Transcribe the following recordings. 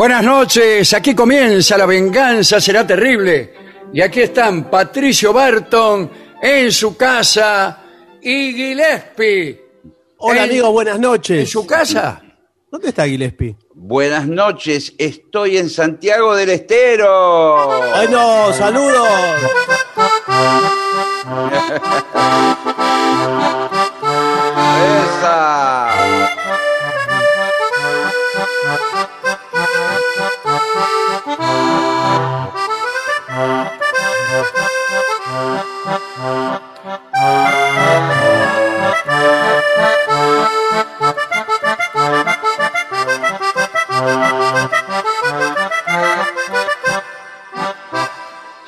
Buenas noches, aquí comienza La venganza será terrible. Y aquí están Patricio Barton en su casa y Gillespie. Hola en- amigos, buenas ¿En noches. su casa? ¿Dónde está Gillespie? Buenas noches, estoy en Santiago del Estero. Bueno, saludos. ¡Esa!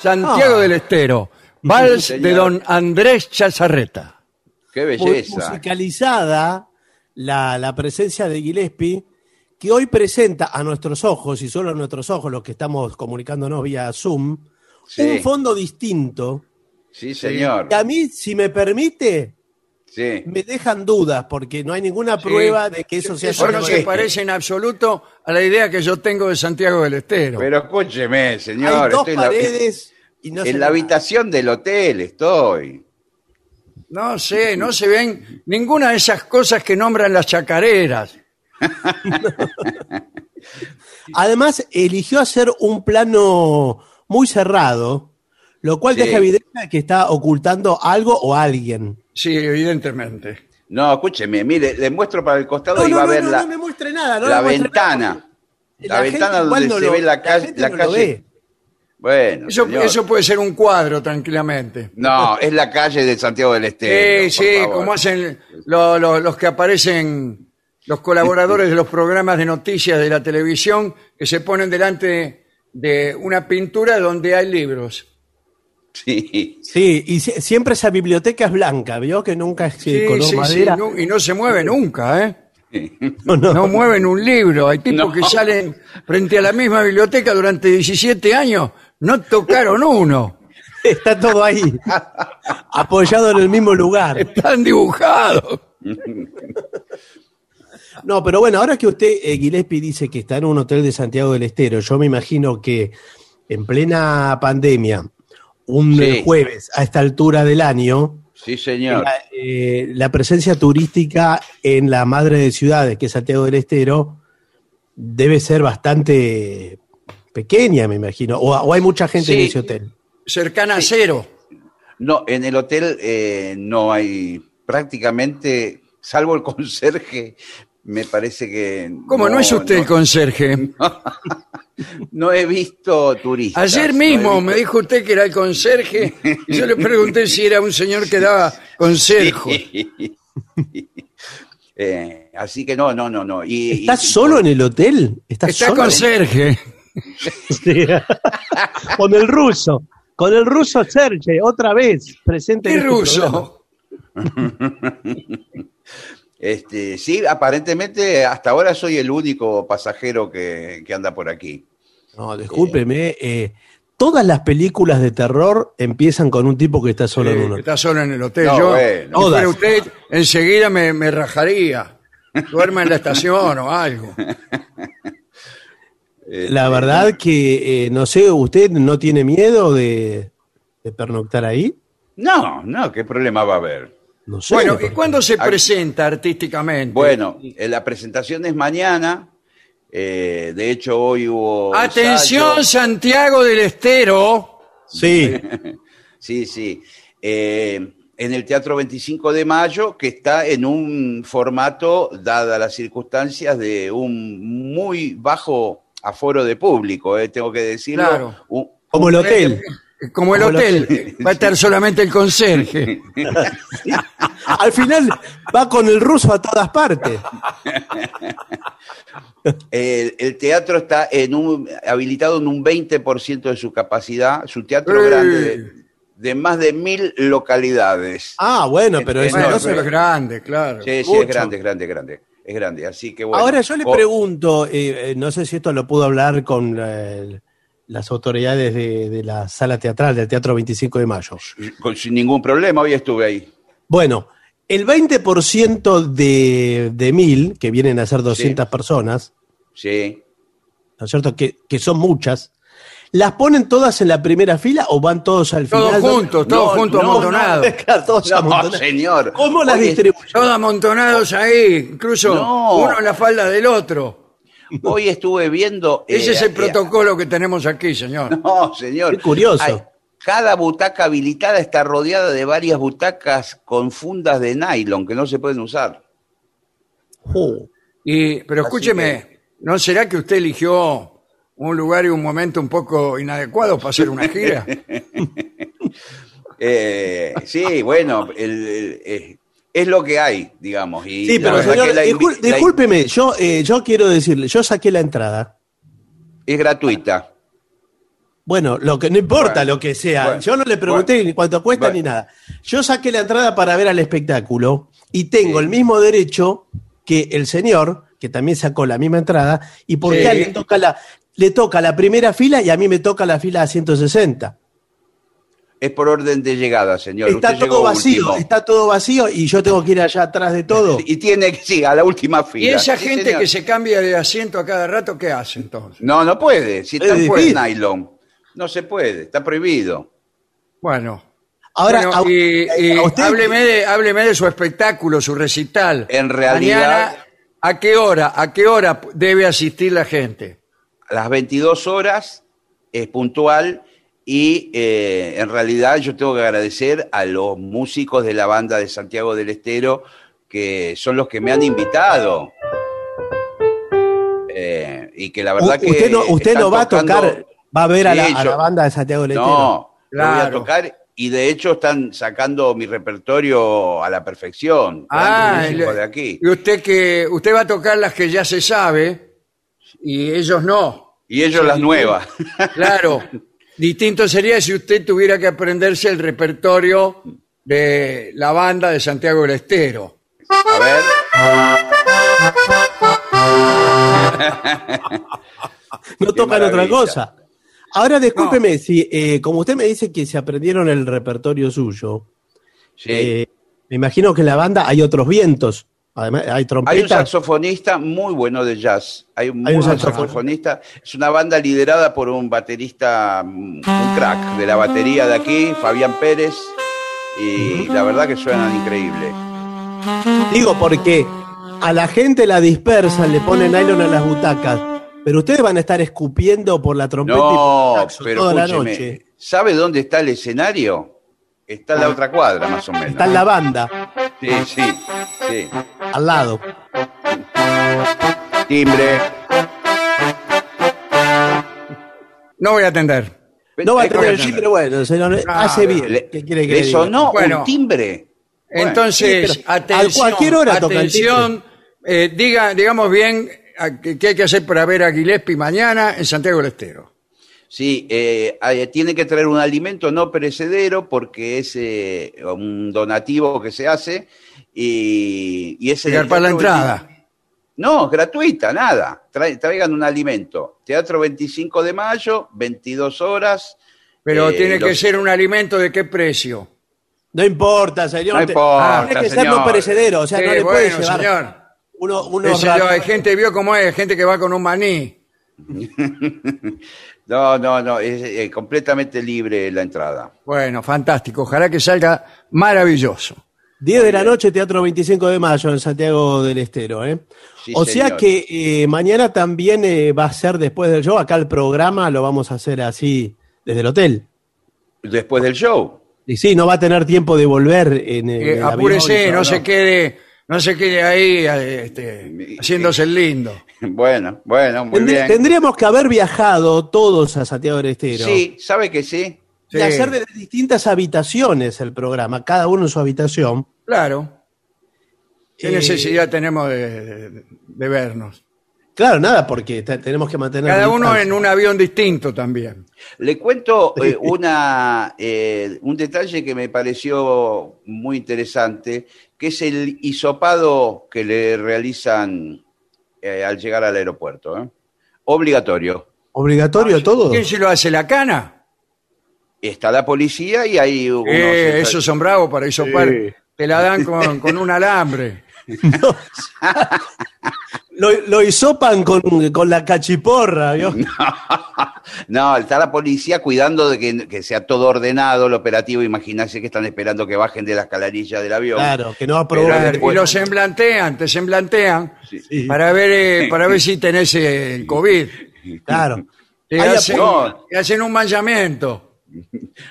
Santiago Ah. del Estero. Vals señor. de don Andrés Chazarreta. ¡Qué Mu- belleza! Musicalizada la, la presencia de Gillespie, que hoy presenta a nuestros ojos, y solo a nuestros ojos, los que estamos comunicándonos vía Zoom, Sí. un fondo distinto. Sí, señor. Que a mí, si me permite, Sí. me dejan dudas, porque no hay ninguna prueba de que eso sea Eso no se parece en absoluto a la idea que yo tengo de Santiago del Estero. Pero escúcheme, Hay señor. dos estoy en la, y no en la habitación del hotel estoy. No sé, no se ven ninguna de esas cosas que nombran las chacareras. Además, eligió hacer un plano muy cerrado, lo cual Sí. deja evidencia que está ocultando algo o alguien. Sí, evidentemente. No, escúcheme, mire, le muestro para el costado No, y no, va a ver la, no me muestre nada. La ventana. La, ventana donde se lo- ve la calle. La. Bueno, Eso, puede ser un cuadro, tranquilamente. No, es la calle de Santiago del Estero. Sí, sí, favor. como hacen lo- lo- los que aparecen, los colaboradores de los programas de noticias de la televisión, que se ponen delante de una pintura donde hay libros. Sí. Sí, y si- siempre esa biblioteca es blanca, ¿vio? Que nunca es Sí, color sí, sí, madera. no- y no se mueve nunca, ¿eh? No, no. No mueven un libro. Hay tipos No. que salen frente a la misma biblioteca durante 17 años, no tocaron uno. Está todo ahí, apoyado en el mismo lugar. Están dibujados. No, pero bueno, ahora que usted, eh, Gillespie, dice que está en un hotel de Santiago del Estero, yo me imagino que en plena pandemia un Sí. jueves a esta altura del año, Sí, señor. la, eh, la presencia turística en la madre de ciudades, que es Santiago del Estero, debe ser bastante pequeña, me imagino. O, o hay mucha gente en ese hotel. Cercana a cero. No, en el hotel eh, no hay prácticamente, salvo el conserje, me parece que... ¿Cómo no, es usted el conserje? No he visto turistas. Ayer no mismo visto- me dijo usted que era el conserje y yo le pregunté si era un señor que daba consejos. Eh, así que no, no, no, no. Y, ¿Estás y- solo en el hotel? ¿Estás Está solo? conserje. Sí. con el ruso. Con el ruso Sergey, otra vez, presente ¿Qué en este ruso? Este, sí, aparentemente hasta ahora soy el único pasajero que, que anda por aquí. No, discúlpeme. eh, todas las películas de terror empiezan con un tipo que está solo en un hotel. Está solo en el hotel. No, yo, bueno. si Todas. fuera usted, enseguida me, me rajaría. Duerma en la estación o algo. Este, La verdad que, eh, no sé, ¿usted no tiene miedo de, de pernoctar ahí? No, no, ¿qué problema va a haber? No sé. Bueno, ¿y cuándo se presenta artísticamente? Bueno, eh, la presentación es mañana. eh, de hecho, hoy hubo. Atención, ensayo. Santiago del Estero. Sí, Sí, sí. Eh, en el Teatro 25 de Mayo, que está en un formato, dadas las circunstancias, de un muy bajo aforo de público, eh, tengo que decirlo. Claro. Un- como el hotel. Como el Como el hotel. Va a estar solamente el conserje. Al final va con el ruso a todas partes. El, el teatro está en un, habilitado en un 20% de su capacidad, su teatro ¡Eh! grande de, de más de mil localidades. Ah, bueno, pero eso Bueno, no pero es grande, claro. sí, sí, mucho. es grande, es grande, es grande. Es grande, así que bueno. Ahora yo le pregunto, eh, eh, no sé si esto lo pudo hablar con eh, las autoridades de, de la sala teatral del Teatro 25 de Mayo. con- sin ningún problema, hoy estuve ahí. Bueno, el 20% de, de mil, que vienen a ser 200 Sí. personas, Sí. ¿no es cierto? Que, que son muchas, ¿las ponen todas en la primera fila o van todos al Todos final? juntos, todos No, juntos no, amontonados. Todos No, amontonados. señor. ¿Cómo las distribuyen? Todos amontonados ahí, incluso No. uno en la falda del otro. Hoy estuve viendo. Ese eh, es el eh, protocolo que tenemos aquí, señor. No, señor. Qué curioso. Cada butaca habilitada está rodeada de varias butacas con fundas de nylon que no se pueden usar. Oh, Y, pero escúcheme, ¿no será que usted eligió un lugar y un momento un poco inadecuado para hacer una gira? Eh, sí, bueno, el- el- eh, es lo que hay, digamos. Y Sí, pero señor, la discúlpeme, yo, eh, yo quiero decirle, yo saqué la entrada. es gratuita. Bueno, lo que no importa Bueno, lo que sea. bueno, yo no le pregunté bueno, ni cuánto cuesta ni nada. Yo saqué la entrada para ver al espectáculo y tengo Sí. el mismo derecho que el señor, que también sacó la misma entrada, y porque Sí. a él le toca la le toca la primera fila y a mí me toca la fila 160. Es por orden de llegada, señor. Está Usted todo llegó vacío, último. está todo vacío y yo tengo que ir allá atrás de todo. Y tiene que, sí, a la última fila. Y esa Sí, gente señor. que se cambia de asiento a cada rato, ¿qué hace entonces? No, no puede. Si está difícil. nylon. No se puede, está prohibido. Bueno. Ahora, Bueno, a- y, y a usted- hábleme, de, hábleme de su espectáculo, su recital. En realidad- Mañana, ¿a qué hora? ¿A qué hora debe asistir la gente? A las 22 horas es puntual y eh, en realidad yo tengo que agradecer a los músicos de la banda de Santiago del Estero que son los que me han invitado. Eh, y que la verdad U- que usted no, usted están no va a tocar, va a ver a, la, a banda de Santiago del Estero. No, lo voy a Claro. tocar y de hecho están sacando mi repertorio a la perfección. Ah, le- de aquí. y usted que usted va a tocar las que ya se sabe y ellos no. Y ellos las nuevas. Claro. Distinto sería si usted tuviera que aprenderse el repertorio de la banda de Santiago del Estero. A ver. no tocan otra cosa. Ahora, discúlpeme, si, eh, como usted me dice que se aprendieron el repertorio suyo, Sí. eh, me imagino que en la banda hay otros vientos. Además, hay Hay un saxofonista muy bueno de jazz. Hay un Hay un saxofonista. Es una banda liderada por un baterista, mm, un crack de la batería de aquí, Fabián Pérez. Y la verdad que suenan increíbles. Digo, porque a la gente la dispersan, le ponen nylon a las butacas. Pero ustedes van a estar escupiendo por la trompeta y por el saxo pero toda la noche. ¿sabe dónde está el escenario? Está en la otra cuadra, más o menos. Está en la banda, Sí, sí, sí. al lado. Timbre. No voy a atender. No va a correcto. sí, pero bueno, señor, Ah, hace bien. Le, ¿Qué quiere que le le diga? sonó Bueno. un timbre. Bueno, Entonces, sí, pero a atención, cualquier hora toca el atención, eh, diga, digamos bien a- qué qué hay que hacer para ver a Gillespie mañana en Santiago del Estero. Sí, eh, eh, tiene que traer un alimento no perecedero porque es eh, un donativo que se hace y, y es para la entrada. 25 No, gratuita, nada. Traigan un alimento. Teatro 25 de mayo, 22 horas. Pero Eh, tiene que ser un alimento de qué precio. No importa, señor. No te- importa, Tiene que ser no perecedero, o sea, Sí, no le bueno, puede llevar señor. uno, unos hay gente, vio cómo es, hay gente que va con un maní. No, no, no, es eh, completamente libre la entrada. Bueno, fantástico. Ojalá que salga maravilloso. 10 de la noche, Teatro 25 de Mayo en Santiago del Estero. ¿eh? Sí, o sea señor. que eh, mañana también eh, va a ser después del show. Acá el programa lo vamos a hacer así desde el hotel. Después del show. Y sí, no va a tener tiempo de volver en el. Eh, avión, apúrese, no, no. se quede, no se quede ahí este, haciéndose el lindo. Bueno, bueno, muy Tendr- bien. Tendríamos que haber viajado todos a Santiago del Estero. Sí, ¿sabe que sí? Y Sí. hacer de distintas habitaciones el programa, cada uno en su habitación. Claro. ¿Qué Eh, necesidad tenemos de, de- de vernos? Claro, nada, porque te- tenemos que mantener. Cada uno distancia. en un avión distinto también. Le cuento eh, una, eh, un detalle que me pareció muy interesante, que es el hisopado que le realizan eh, al llegar al aeropuerto. ¿eh? Obligatorio. ¿Obligatorio todo? ¿Quién se lo hace? ¿La cana? Está la policía y hay unos... Eh, esos son bravos para hisopar. Sí. Te la dan con, con un alambre. Lo, lo hisopan con, con la cachiporra, ¿vio? No, está la policía cuidando de que, que sea todo ordenado el operativo. Imagínense que están esperando que bajen de la escalarilla del avión. Claro, que no después- y lo semblantean, te semblantean Sí. para ver eh, para ver si tenés eh, el COVID. Claro. Te hacen, te hacen un manchamiento.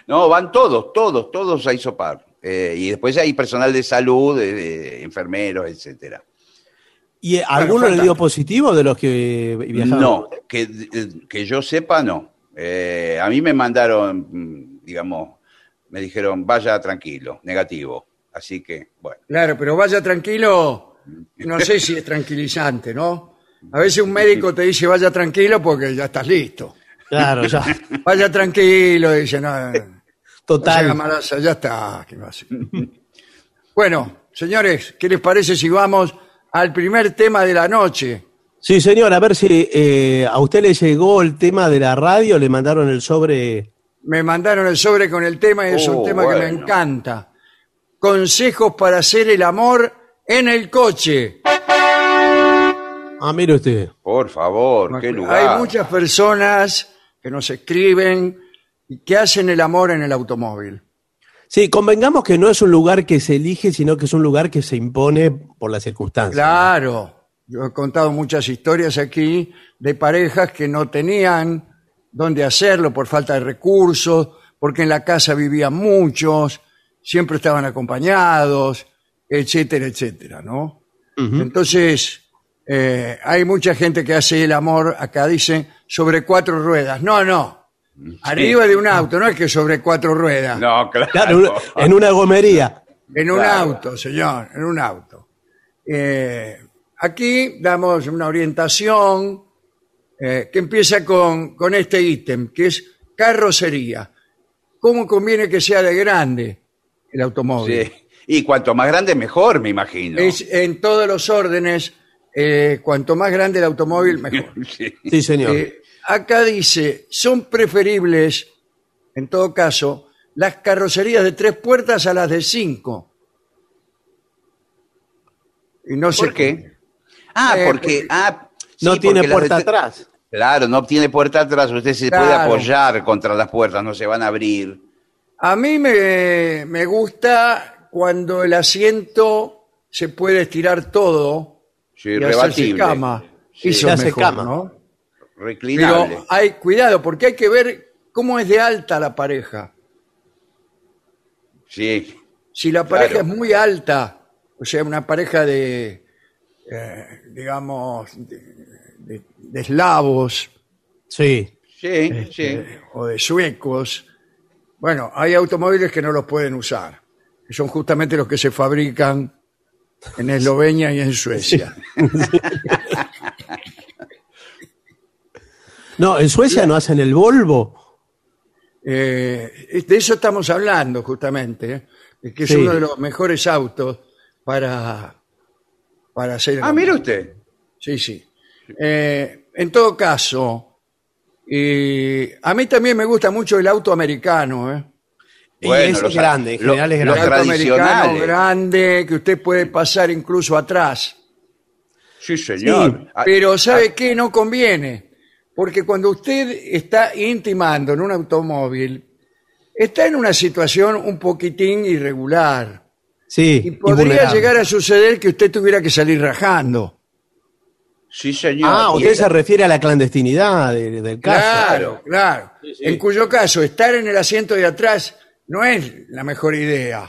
No, van todos, todos, todos a hisopar. Eh, y después hay personal de salud, de enfermeros, etcétera. ¿Y alguno le dio positivo de los que viajaron? No, que, que yo sepa, no. Eh, a mí me mandaron, digamos, me dijeron, vaya tranquilo, negativo. Así que, bueno. Claro, pero vaya tranquilo, no sé si es tranquilizante, ¿no? A veces un médico te dice vaya tranquilo porque ya estás listo. Claro, ya. Vaya tranquilo, dice, no, Total. malaza, ya está. ¿qué bueno, señores, ¿qué les parece si vamos al primer tema de la noche? Sí, señor, a ver si eh, a usted le llegó el tema de la radio, le mandaron el sobre. Me mandaron el sobre con el tema y es un Oh, tema que me encanta. Consejos para hacer el amor en el coche. Ah, mire usted. Por favor, qué lugar. Hay muchas personas que nos escriben y que hacen el amor en el automóvil. Sí, convengamos que no es un lugar que se elige, sino que es un lugar que se impone por las circunstancias. Claro, yo he contado muchas historias aquí de parejas que no tenían dónde hacerlo por falta de recursos, porque en la casa vivían muchos, siempre estaban acompañados, etcétera, etcétera, ¿no? Entonces, eh, hay mucha gente que hace el amor, acá dice, sobre cuatro ruedas. No, no. Arriba de un auto, no es que sobre cuatro ruedas. No, claro. En una gomería. En un Claro. auto, señor, en un auto. Eh, aquí damos una orientación eh, que empieza con, con este ítem, que es carrocería. ¿Cómo conviene que sea de grande el automóvil? Sí. Y cuanto más grande, mejor, me imagino. Es en todos los órdenes, eh, cuanto más grande el automóvil, mejor. Sí. Sí, señor. Eh, acá dice, son preferibles, en todo caso, las carrocerías de tres puertas a las de cinco. Y no sé ¿Por qué? Ah, Eh, porque... porque- ah, sí, no tiene porque las puerta de- atrás. Claro, no tiene puerta atrás, usted se puede Claro. apoyar contra las puertas, no se van a abrir. A mí me, me gusta cuando el asiento se puede estirar todo Sí, y hacerse rebatible. cama. Sí, Eso se hace mejor, cama. ¿no? Reclinable. Pero hay cuidado porque hay que ver cómo es de alta la pareja. Sí, Si la pareja Claro. es muy alta, o sea, una pareja de, eh, digamos, de, de- de eslavos Sí. sí, sí. eh, o de suecos, bueno, hay automóviles que no los pueden usar, que son justamente los que se fabrican en Eslovenia y en Suecia. No, en Suecia no hacen el Volvo. Eh, de eso estamos hablando justamente, ¿eh? que es Sí. uno de los mejores autos para, para hacer... el Ah, mire usted. Sí, sí. Eh, en todo caso, y a mí también me gusta mucho el auto americano, ¿eh? Y Bueno, es los- grande, en lo- general es los El grande. auto americano grande que usted puede pasar incluso atrás. Sí, señor. Ah, Pero ¿sabe qué? No conviene. Porque cuando usted está intimando en un automóvil, está en una situación un poquitín irregular. Sí, Y y podría llegar a suceder que usted tuviera que salir rajando. sí, señor. Ah, usted se refiere a la clandestinidad de- del caso. Claro, claro. En cuyo caso, estar en el asiento de atrás no es la mejor idea.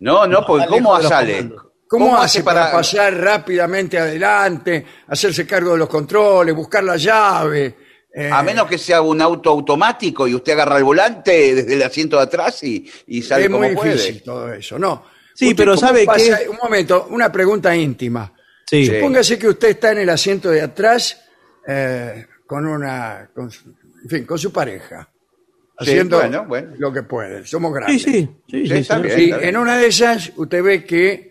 No, no, porque ¿cómo sale? ¿Cómo, hace para... pasar rápidamente adelante, hacerse cargo de los controles, buscar la llave? eh, A menos que sea un auto automático y usted agarra el volante desde el asiento de atrás y, y sale es como muy puede. difícil todo eso, ¿no? Sí, ¿Usted pero ¿sabe pasa- qué? Un momento, una pregunta íntima. Sí. Sí. Póngase que usted está en el asiento de atrás eh, con una, con su- en fin, con su pareja, Sí, haciendo bueno, bueno. lo que puede. Somos Sí, grandes. sí, sí, Sí, sí, está sí. bien. Y en una de esas usted ve que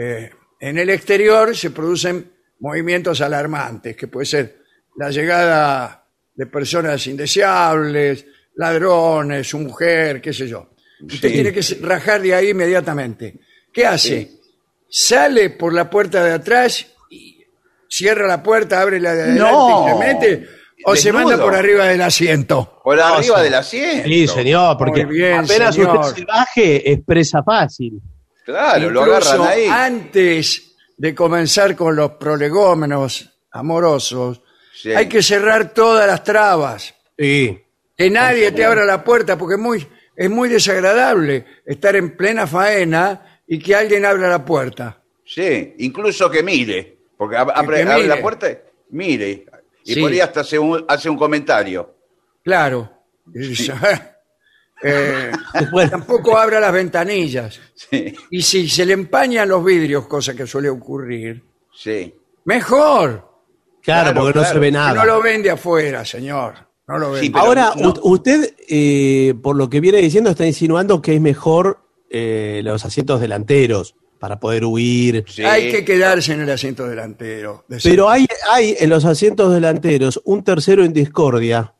eh, en el exterior se producen movimientos alarmantes, que puede ser la llegada de personas indeseables, ladrones, su mujer, qué sé yo. Usted Sí. tiene que rajar de ahí inmediatamente. ¿Qué hace? Sale por la puerta de atrás, y cierra la puerta, abre la de adelante No. y se mete, o se manda por arriba del asiento. Por arriba del asiento. Sí, señor, porque bien, apenas señor. usted se baje, es presa fácil. Claro, lo Incluso agarran ahí. Antes de comenzar con los prolegómenos amorosos, Sí. hay que cerrar todas las trabas. Sí. Que nadie te abra la puerta porque es muy, es muy desagradable estar en plena faena y que alguien abra la puerta. Sí, incluso que mire. Porque ab- abre, que abre mire. la puerta, mire. Y Sí. por ahí hasta hace un, hace un comentario. Claro. Dice, eh, Bueno, tampoco abra las ventanillas. Sí, Y si se le empañan los vidrios, cosa que suele ocurrir, sí. mejor. claro, Claro, porque no claro. se ve nada. no lo vende afuera, señor. No lo vende. Sí, Ahora, no. usted, eh, por lo que viene diciendo, está insinuando que es mejor eh, los asientos delanteros para poder huir. sí. Hay que quedarse en el asiento delantero. de Pero hay, hay en los asientos delanteros un tercero en discordia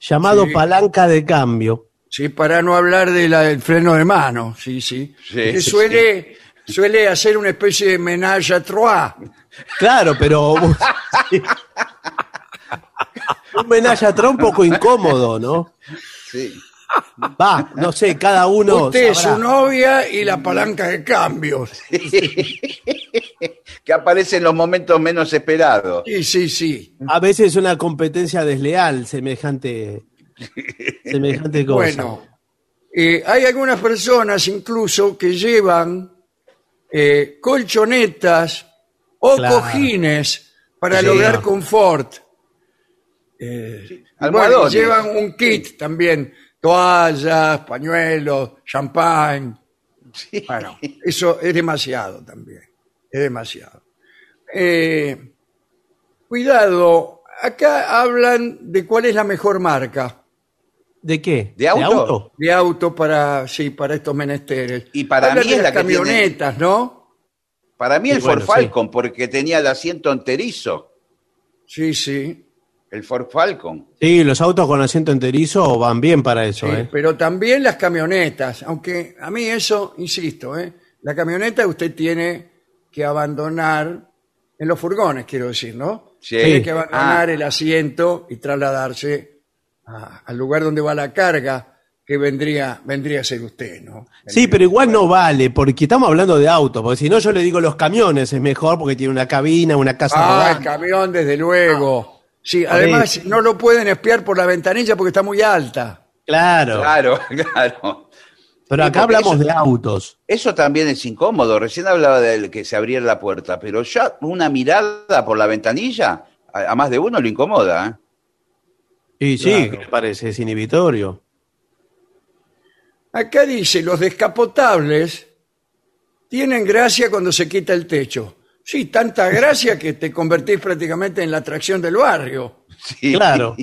llamado Sí. palanca de cambio. Sí, para no hablar de la- del freno de mano, sí, sí. Sí, que sí, suele, suele hacer una especie de menage à trois. Claro, pero un menaje atrás un poco incómodo, ¿no? sí. Va, no sé, cada uno. Usted, sabrá. su novia y la palanca de cambios. que aparece en los momentos menos esperados. Sí, sí, sí. A veces es una competencia desleal, semejante, semejante cosa. Bueno, eh, hay algunas personas incluso que llevan eh, colchonetas o Claro. cojines para Sí. lograr confort. Eh, bueno, llevan un kit también, toallas, pañuelos, champán. Bueno, eso es demasiado también, es demasiado. Eh, cuidado, acá hablan de cuál es la mejor marca ¿De qué? ¿De auto? de auto para, sí, para estos menesteres. Y para mí de es las la que tiene- camionetas, ¿no? Para mí el Ford sí. Falcon, porque tenía el asiento enterizo. Sí, sí. El Ford Falcon. Sí, los autos con asiento enterizo van bien para eso, sí, ¿eh? Pero también las camionetas, aunque a mí eso, insisto, ¿eh? la camioneta usted tiene que abandonar, en los furgones quiero decir, ¿no? Sí. Tiene que abandonar Ah. el asiento y trasladarse a- al lugar donde va la carga, que vendría, vendría a ser usted, ¿no? Sí, pero igual no vale, porque estamos hablando de autos, porque si no yo le digo los camiones es mejor porque tiene una cabina, una casa Ah, el camión, desde luego. Sí, Por además no lo pueden espiar por la ventanilla porque está muy alta. Claro, Claro, claro. pero Sí, acá hablamos eso- de autos. Eso también es incómodo. Recién hablaba de que se abriera la puerta, pero ya una mirada por la ventanilla, a, a más de uno lo incomoda. ¿eh? Y sí, Claro. ¿qué le parece? Es inhibitorio. Acá dice, los descapotables tienen gracia cuando se quita el techo. Sí, tanta gracia que te convertís prácticamente en la atracción del barrio. Sí. Claro.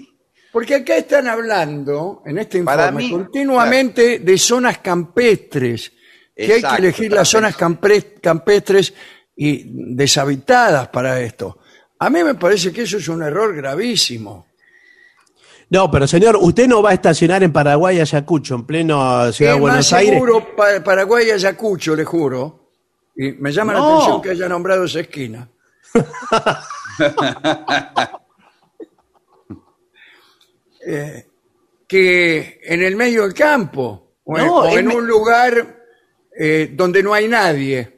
Porque acá están hablando, en este informe, mí, continuamente de zonas campestres. Que hay que elegir las zonas campestres y deshabitadas para esto. A mí me parece que eso es un error gravísimo. No, pero señor, usted no va a estacionar en Paraguay, Ayacucho, en pleno Ciudad de Es Buenos más Aires. seguro pa- Paraguay Ayacucho, le juro. Y me llama la No. atención que haya nombrado esa esquina. Eh, que en el medio del campo o, en- No, o es en me- un lugar eh, donde no hay nadie.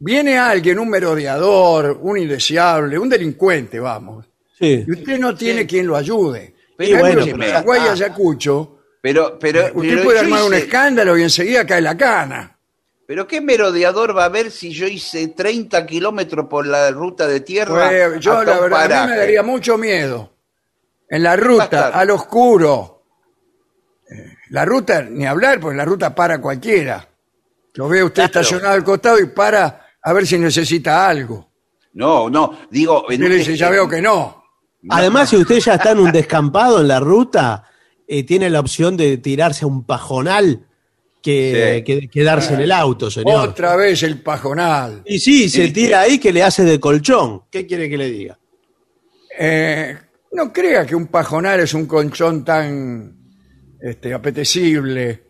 Viene alguien, un merodeador, un indeseable, un delincuente, vamos. Sí. Y usted no tiene quien lo ayude. Pero En bueno, pero-. Ayacucho, Pero, pero, usted pero puede armar un hice- escándalo y enseguida cae la cana. Pero qué merodeador va a ver si yo hice 30 kilómetros por la ruta de tierra. Pues, yo la un verdad, a mí me daría mucho miedo. En la ruta, al oscuro. Eh, La ruta, ni hablar, porque la ruta para cualquiera. Lo ve usted Claro. estacionado al costado y para a ver si necesita algo. No, no, digo. Y en le un- dice, ya veo que no. Además, si usted ya está en un descampado en la ruta, eh, tiene la opción de tirarse a un pajonal que, Sí. que- quedarse en el auto, señor. Otra vez el pajonal. Y sí, se tira ahí que le hace de colchón. ¿Qué quiere que le diga? Eh, no crea que un pajonal es un colchón tan este, apetecible.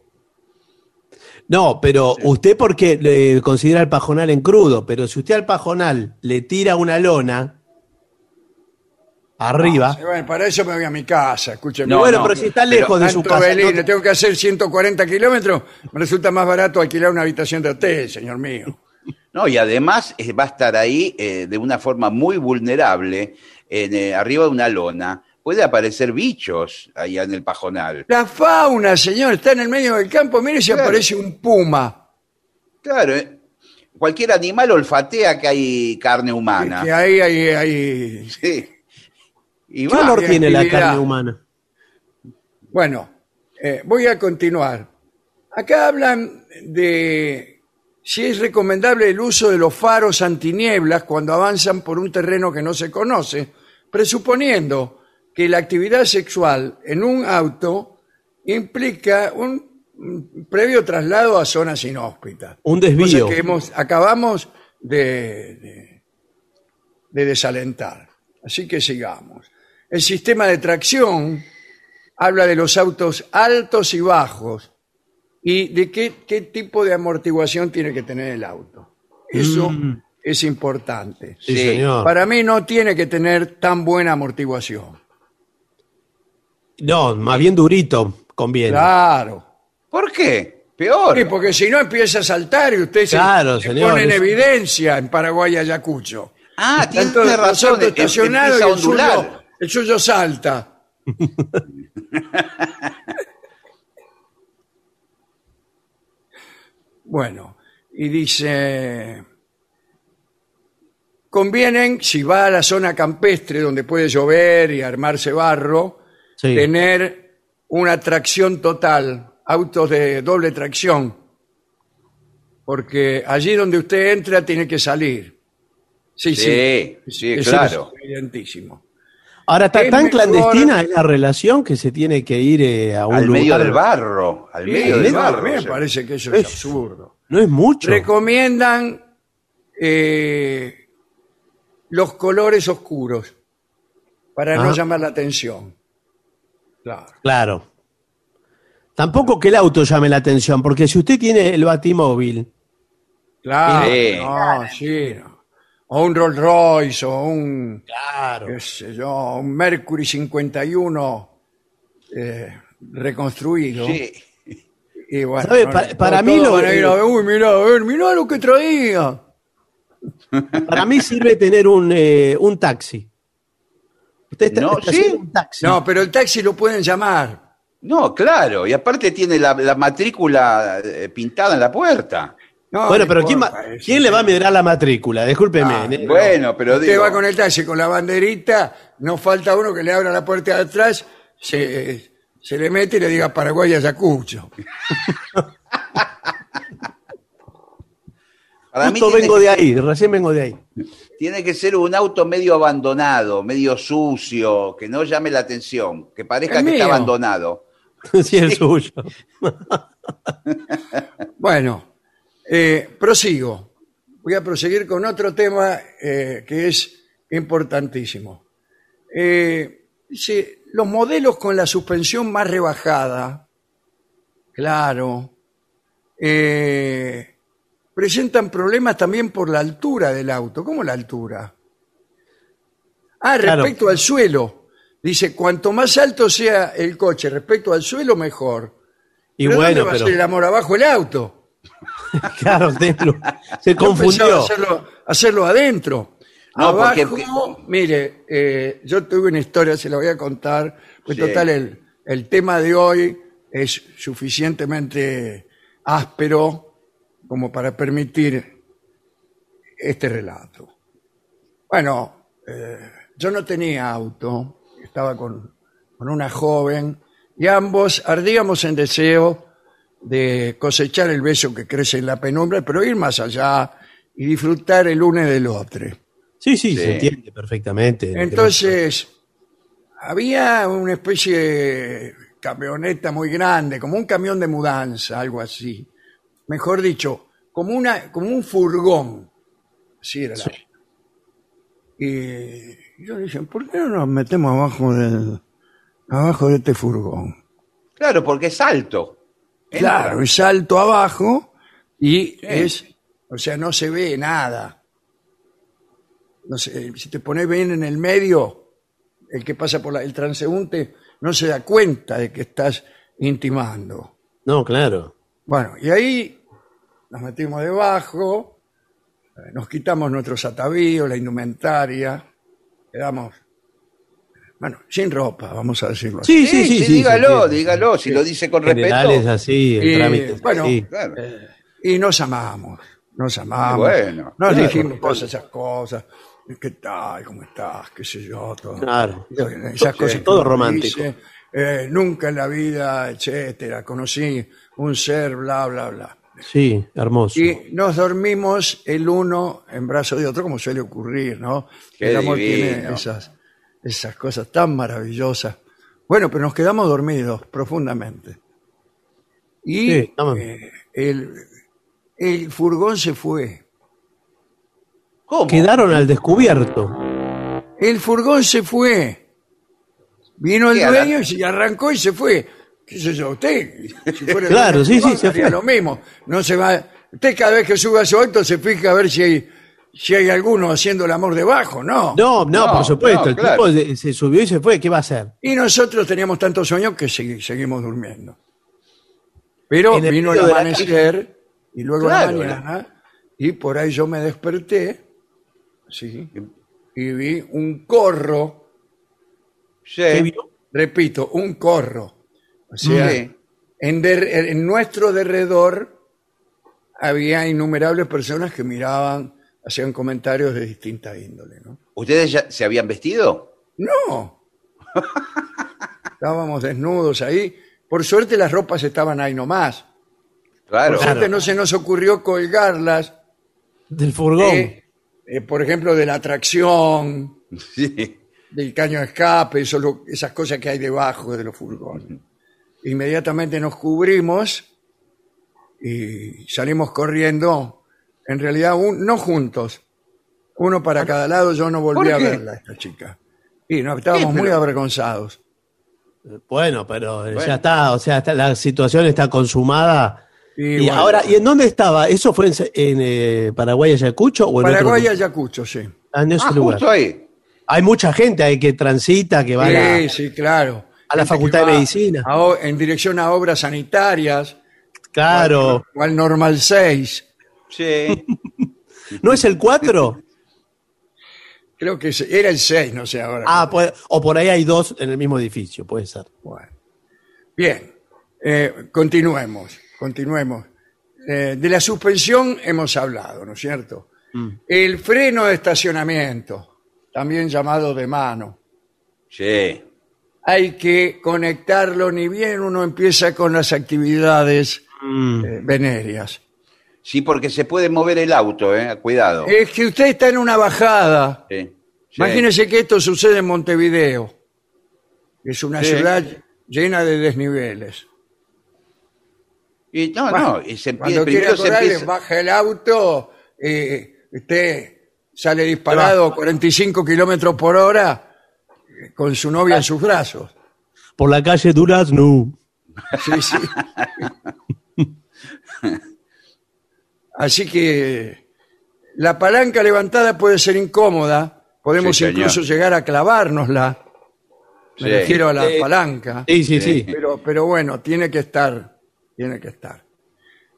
No, pero usted porque le considera el pajonal en crudo, pero si usted al pajonal le tira una lona arriba, Eh, bueno, para eso me voy a mi casa, escúcheme. No, bueno, no, pero si está pero lejos de su casa, Belín, no- le tengo que hacer 140 kilómetros, me resulta más barato alquilar una habitación de hotel, señor mío. No, y además eh, va a estar ahí eh, de una forma muy vulnerable, en, eh, arriba de una lona. Puede aparecer bichos allá en el pajonal. La fauna, señor, está en el medio del campo, mire si Claro. aparece un puma, Claro, eh, cualquier animal olfatea que hay carne humana. que ahí hay, hay- Sí. ¿Qué va. olor qué tiene la carne humana? Bueno, eh, voy a continuar. Acá hablan de si es recomendable el uso de los faros antinieblas cuando avanzan por un terreno que no se conoce, presuponiendo que la actividad sexual en un auto implica un previo traslado a zonas inhóspitas. Un Cosa desvío. que hemos, acabamos de, de- de desalentar. Así que sigamos. El sistema de tracción habla de los autos altos y bajos y de qué, qué tipo de amortiguación tiene que tener el auto. Eso Mm. es importante. Sí, Sí. señor. Para mí no tiene que tener tan buena amortiguación. No, más bien durito conviene. Claro. ¿Por qué? Peor. Sí, porque si no empieza a saltar y usted se- Claro, se, señor, pone en es- evidencia en Paraguay Ayacucho. Ah, tiene Tanto razón. em- estacionados empieza y a el suyo, ondular. El suyo salta. bueno, y dice, convienen, si va a la zona campestre donde puede llover y armarse barro, Sí. tener una tracción total, autos de doble tracción, porque allí donde usted entra tiene que salir. Sí, sí. Sí, claro. es evidentísimo. Ahora, ¿está Es tan mejor- clandestina es la relación que se tiene que ir eh, a un Al medio del barro. Al Sí, medio del barro. me o sea. parece que eso es, Es- absurdo. No es mucho. Recomiendan eh, los colores oscuros para no llamar la atención. Claro. Claro. Tampoco que el auto llame la atención, porque si usted tiene el batimóvil Claro, Sí. no, sí. no. O un Rolls Royce, o un, Claro. qué sé yo, un Mercury 51 eh, reconstruido. Sí. Y bueno, ¿Sabe? no, Pa- no para mí todos lo- van a ir a ver, uy, mirá, a ver, mirá lo que traía. Para mí sirve tener un, eh, un taxi. Usted está, No, está ¿sí? haciendo un taxi. No, pero el taxi lo pueden llamar. No, claro. Y aparte tiene la, la matrícula eh, pintada en la puerta. No, bueno, no pero ¿quién, importa va- eso. ¿quién le va a medrar la matrícula? Discúlpeme. Ah, ¿eh? Bueno, pero Usted digo, va con el taxi con la banderita, no falta uno que le abra la puerta de atrás, se, se le mete y le diga Paraguay Ayacucho. para Justo vengo que de ahí, recién vengo de ahí. Tiene que ser un auto medio abandonado, medio sucio, que no llame la atención, que parezca El que está abandonado. sí, el suyo. Bueno, eh, prosigo. Voy a proseguir con otro tema eh, que es importantísimo. Eh, dice, los modelos con la suspensión más rebajada, claro, eh, presentan problemas también por la altura del auto. ¿Cómo la altura? Ah, Claro. respecto al suelo. Dice, cuanto más alto sea el coche respecto al suelo, mejor. Y ¿Pero bueno, ¿dónde va a pero. ser el amor abajo el auto? Claro, lo- se confundió. Hacerlo, hacerlo adentro. No, Abajo, porque- mire, eh, yo tuve una historia, se la voy a contar. Pues Sí. total, el, el tema de hoy es suficientemente áspero como para permitir este relato. Bueno, eh, yo no tenía auto, estaba con, con una joven y ambos ardíamos en deseo de cosechar el beso que crece en la penumbra, pero ir más allá y disfrutar el uno del otro. Sí, sí, Sí. se entiende perfectamente. Entonces, había una especie de camioneta muy grande, como un camión de mudanza, algo así. Mejor dicho, como, una, como un furgón. Así era la- Y yo dije, ¿por qué no nos metemos abajo del, abajo de este furgón? Claro, porque es alto. Claro, es alto abajo y es, o sea, no se ve nada. No sé, si te pones bien en el medio, el que pasa por la- el transeúnte no se da cuenta de que estás intimando. No, claro. Bueno, y ahí nos metimos debajo, eh, nos quitamos nuestros atavíos, la indumentaria, quedamos, bueno, sin ropa, vamos a decirlo así. Sí, sí, sí. sí, dígalo, dígalo. Si lo dice con general es respeto. así, el Y, trámite es bueno. Claro. Y nos amamos, nos amamos. Bueno, nos claro. dijimos todas esas cosas. ¿Qué tal? ¿Cómo estás? ¿Qué sé yo? Todo. Claro. Esas cosas. todo romántico. dice, eh, nunca en la vida, etcétera. Conocí un ser, bla, bla, bla. Sí, hermoso. Y nos dormimos el uno en brazos de otro, como suele ocurrir, ¿no? Qué el amor divino. tiene esas, esas cosas tan maravillosas. Bueno, pero nos quedamos dormidos profundamente. Y Sí, estamos- eh, el, el furgón se fue. ¿Cómo? Quedaron al descubierto. El furgón se fue. Vino el ¿Qué, a la- dueño y se arrancó y se fue. ¿Qué sé yo? Usted, si fuera el Claro, dueño sí, sí, se fue. lo mismo. No se va. Usted cada vez que sube a su auto se fija a ver si hay, si hay alguno haciendo el amor debajo, ¿no? No, no, No, por supuesto. no, el claro. tipo se- se subió y se fue. ¿Qué va a hacer? Y nosotros teníamos tantos sueños que segui- seguimos durmiendo. Pero En el vino el medio de la amanecer y luego Claro, la mañana y por ahí yo me desperté, sí, y vi un corro, Sí. ¿Qué vio? repito, un corro. O sea, Sí. en, der- en nuestro derredor había innumerables personas que miraban, hacían comentarios de distinta índole, ¿no? ¿Ustedes ya se habían vestido? No. Estábamos desnudos ahí. Por suerte las ropas estaban ahí nomás. Claro. Por suerte no se nos ocurrió colgarlas, Del furgón. eh, eh, por ejemplo, de la tracción, Sí. del caño de escape, eso lo- esas cosas que hay debajo de los furgones. Inmediatamente nos cubrimos y salimos corriendo, en realidad un- no juntos, uno para cada lado, yo no volví ¿Por a qué? verla, esta chica. Y no, estábamos muy avergonzados. Bueno, pero Bueno. ya está. O sea, está- la situación está consumada Y Y, bueno, ahora, ¿y en dónde estaba? ¿Eso fue en, en, eh, Paraguay, Ayacucho o en otro Paraguay, lugar? Ayacucho, sí. Ah, en ese Ah, lugar. justo ahí. Hay mucha gente ahí que transita, que va a la- Sí, sí, claro. a la Gente Facultad de Medicina. a en dirección a obras sanitarias. Claro. O al Normal 6. Sí. ¿No es el 4? Creo que era el 6, no sé ahora. ah, pues, o por ahí hay dos en el mismo edificio, puede ser. Bueno. Bien, eh, continuemos, continuemos. Eh, de la suspensión hemos hablado, ¿no es cierto? El freno de estacionamiento, también llamado de mano. Sí. Hay que conectarlo ni bien uno empieza con las actividades Mm. eh, venéreas. Sí, porque se puede mover el auto, ¿eh? Cuidado. Es que usted está en una bajada. Sí. Sí. Imagínese que esto sucede en Montevideo. Es una Sí. ciudad llena de desniveles. Y no, Bueno, no, y se Cuando empie- quiere primero se empieza. baja el auto, eh, usted sale disparado a 45 kilómetros por hora eh, con su novia en sus brazos. Por la calle Durazno. Sí, sí. Así que la palanca levantada puede ser incómoda, podemos Sí, señor. incluso llegar a clavárnosla. Me Sí. refiero a la Eh, palanca. Sí, sí, sí. Pero, pero bueno, tiene que estar, tiene que estar.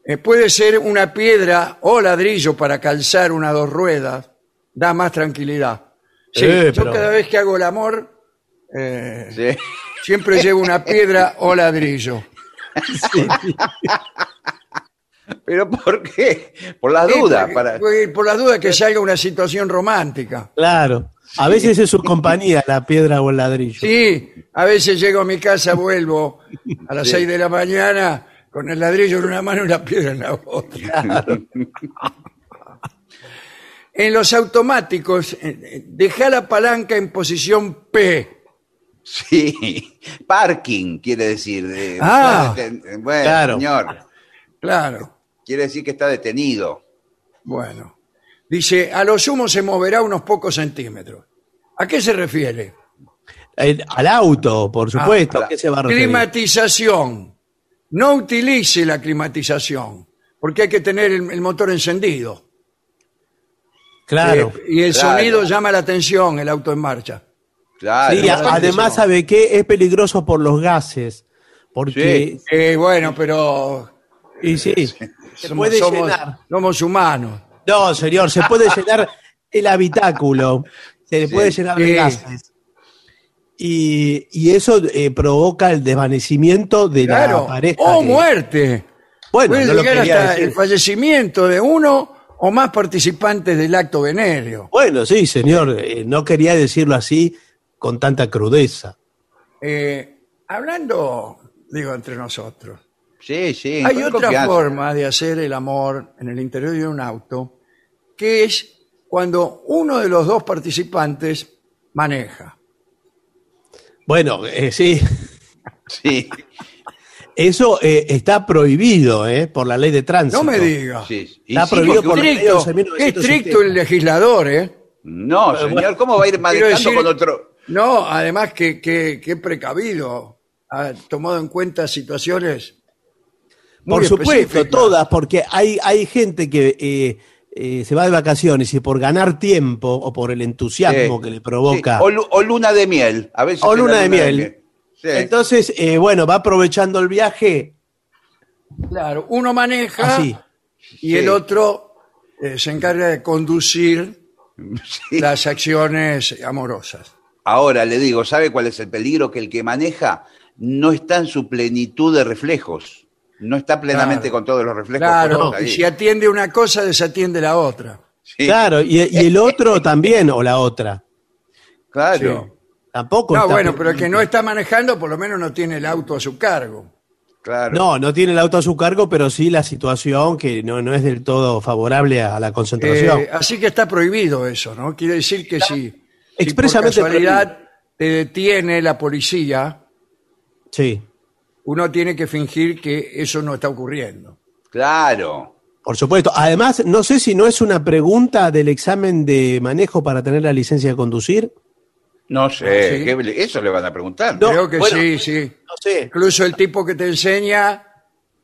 Eh, puede ser una piedra o ladrillo para calzar una dos ruedas, da más tranquilidad. Sí, Eh, yo pero- cada vez que hago el amor, eh, Sí. siempre llevo una piedra o ladrillo. Pero ¿por qué? Por la Sí, duda. porque- para... por la duda que salga una situación romántica. Claro. A veces es su compañía, la piedra o el ladrillo. Sí, a veces llego a mi casa, vuelvo a las seis de la mañana con el ladrillo en una mano y la piedra en la otra. En los automáticos, eh, eh, deja la palanca en posición P. Sí. Parking, quiere decir. de- Ah. de- bueno, Claro. señor. Claro, Quiere decir que está detenido. bueno. Dice, a lo sumo se moverá unos pocos centímetros. ¿A qué se refiere? Eh, al auto, por supuesto. Ah, ¿a ¿Qué se va a referir? Climatización. No utilice la climatización, porque hay que tener el, el motor encendido. Claro. Eh, y el claro. sonido llama la atención, el auto en marcha. Claro. Sí, además. ¿sabe qué? Es peligroso por los gases. Porque. Eh, bueno, pero Y sí, se somos, puede somos- llenar. somos humanos. No, señor, se puede llenar el habitáculo. Se le Sí. puede llenar de gases. Y, y eso eh, provoca el desvanecimiento de la pareja. O que- muerte. Bueno, Puede no lo llegar quería hasta decir. el fallecimiento de uno o más participantes del acto venéreo. Bueno, sí, señor, eh, no quería decirlo así con tanta crudeza. Eh, hablando, digo, entre nosotros, Sí, sí. hay otra confianza. forma de hacer el amor en el interior de un auto, que es cuando uno de los dos participantes maneja. Bueno, eh, sí, Sí, eso eh, está prohibido eh, por la ley de tránsito. No me diga. sí. Y Está sí, prohibido por uno- la ley Estricto, 11.970. qué estricto el legislador, ¿eh? No, Pero señor, bueno, ¿cómo va a ir manejando decir- con otro? No, además que, que, que precavido, ha tomado en cuenta situaciones. Muy Por supuesto, todas, porque hay, hay gente que eh, eh, se va de vacaciones y por ganar tiempo o por el entusiasmo Sí, que le provoca, sí. O, lu- o luna de miel. A veces O luna de miel. Sí. entonces, eh, bueno, va aprovechando el viaje Claro, uno maneja así. y Sí. el otro eh, se encarga de conducir Sí. las acciones amorosas. Ahora le digo, ¿sabe cuál es el peligro? Que el que maneja no está en su plenitud de reflejos. No está plenamente Claro. con todos los reflejos. Claro, y si atiende una cosa, desatiende la otra. Sí, Claro, y, y el otro también, o la otra. claro, Tampoco No, está bueno, pero el que no está manejando, por lo menos no tiene el auto a su cargo. claro. No, no tiene el auto a su cargo, pero sí la situación que no, no es del todo favorable a la concentración. Eh, así que está prohibido eso, ¿no? Quiere decir que si, si Expresamente por casualidad te detiene la policía, sí, uno tiene que fingir que eso no está ocurriendo. Claro. por supuesto. Además, no sé si no es una pregunta del examen de manejo para tener la licencia de conducir. No sé, Ah, sí. ¿qué- eso le van a preguntar. No, Creo que bueno, sí, sí. No sé. Incluso el tipo que te enseña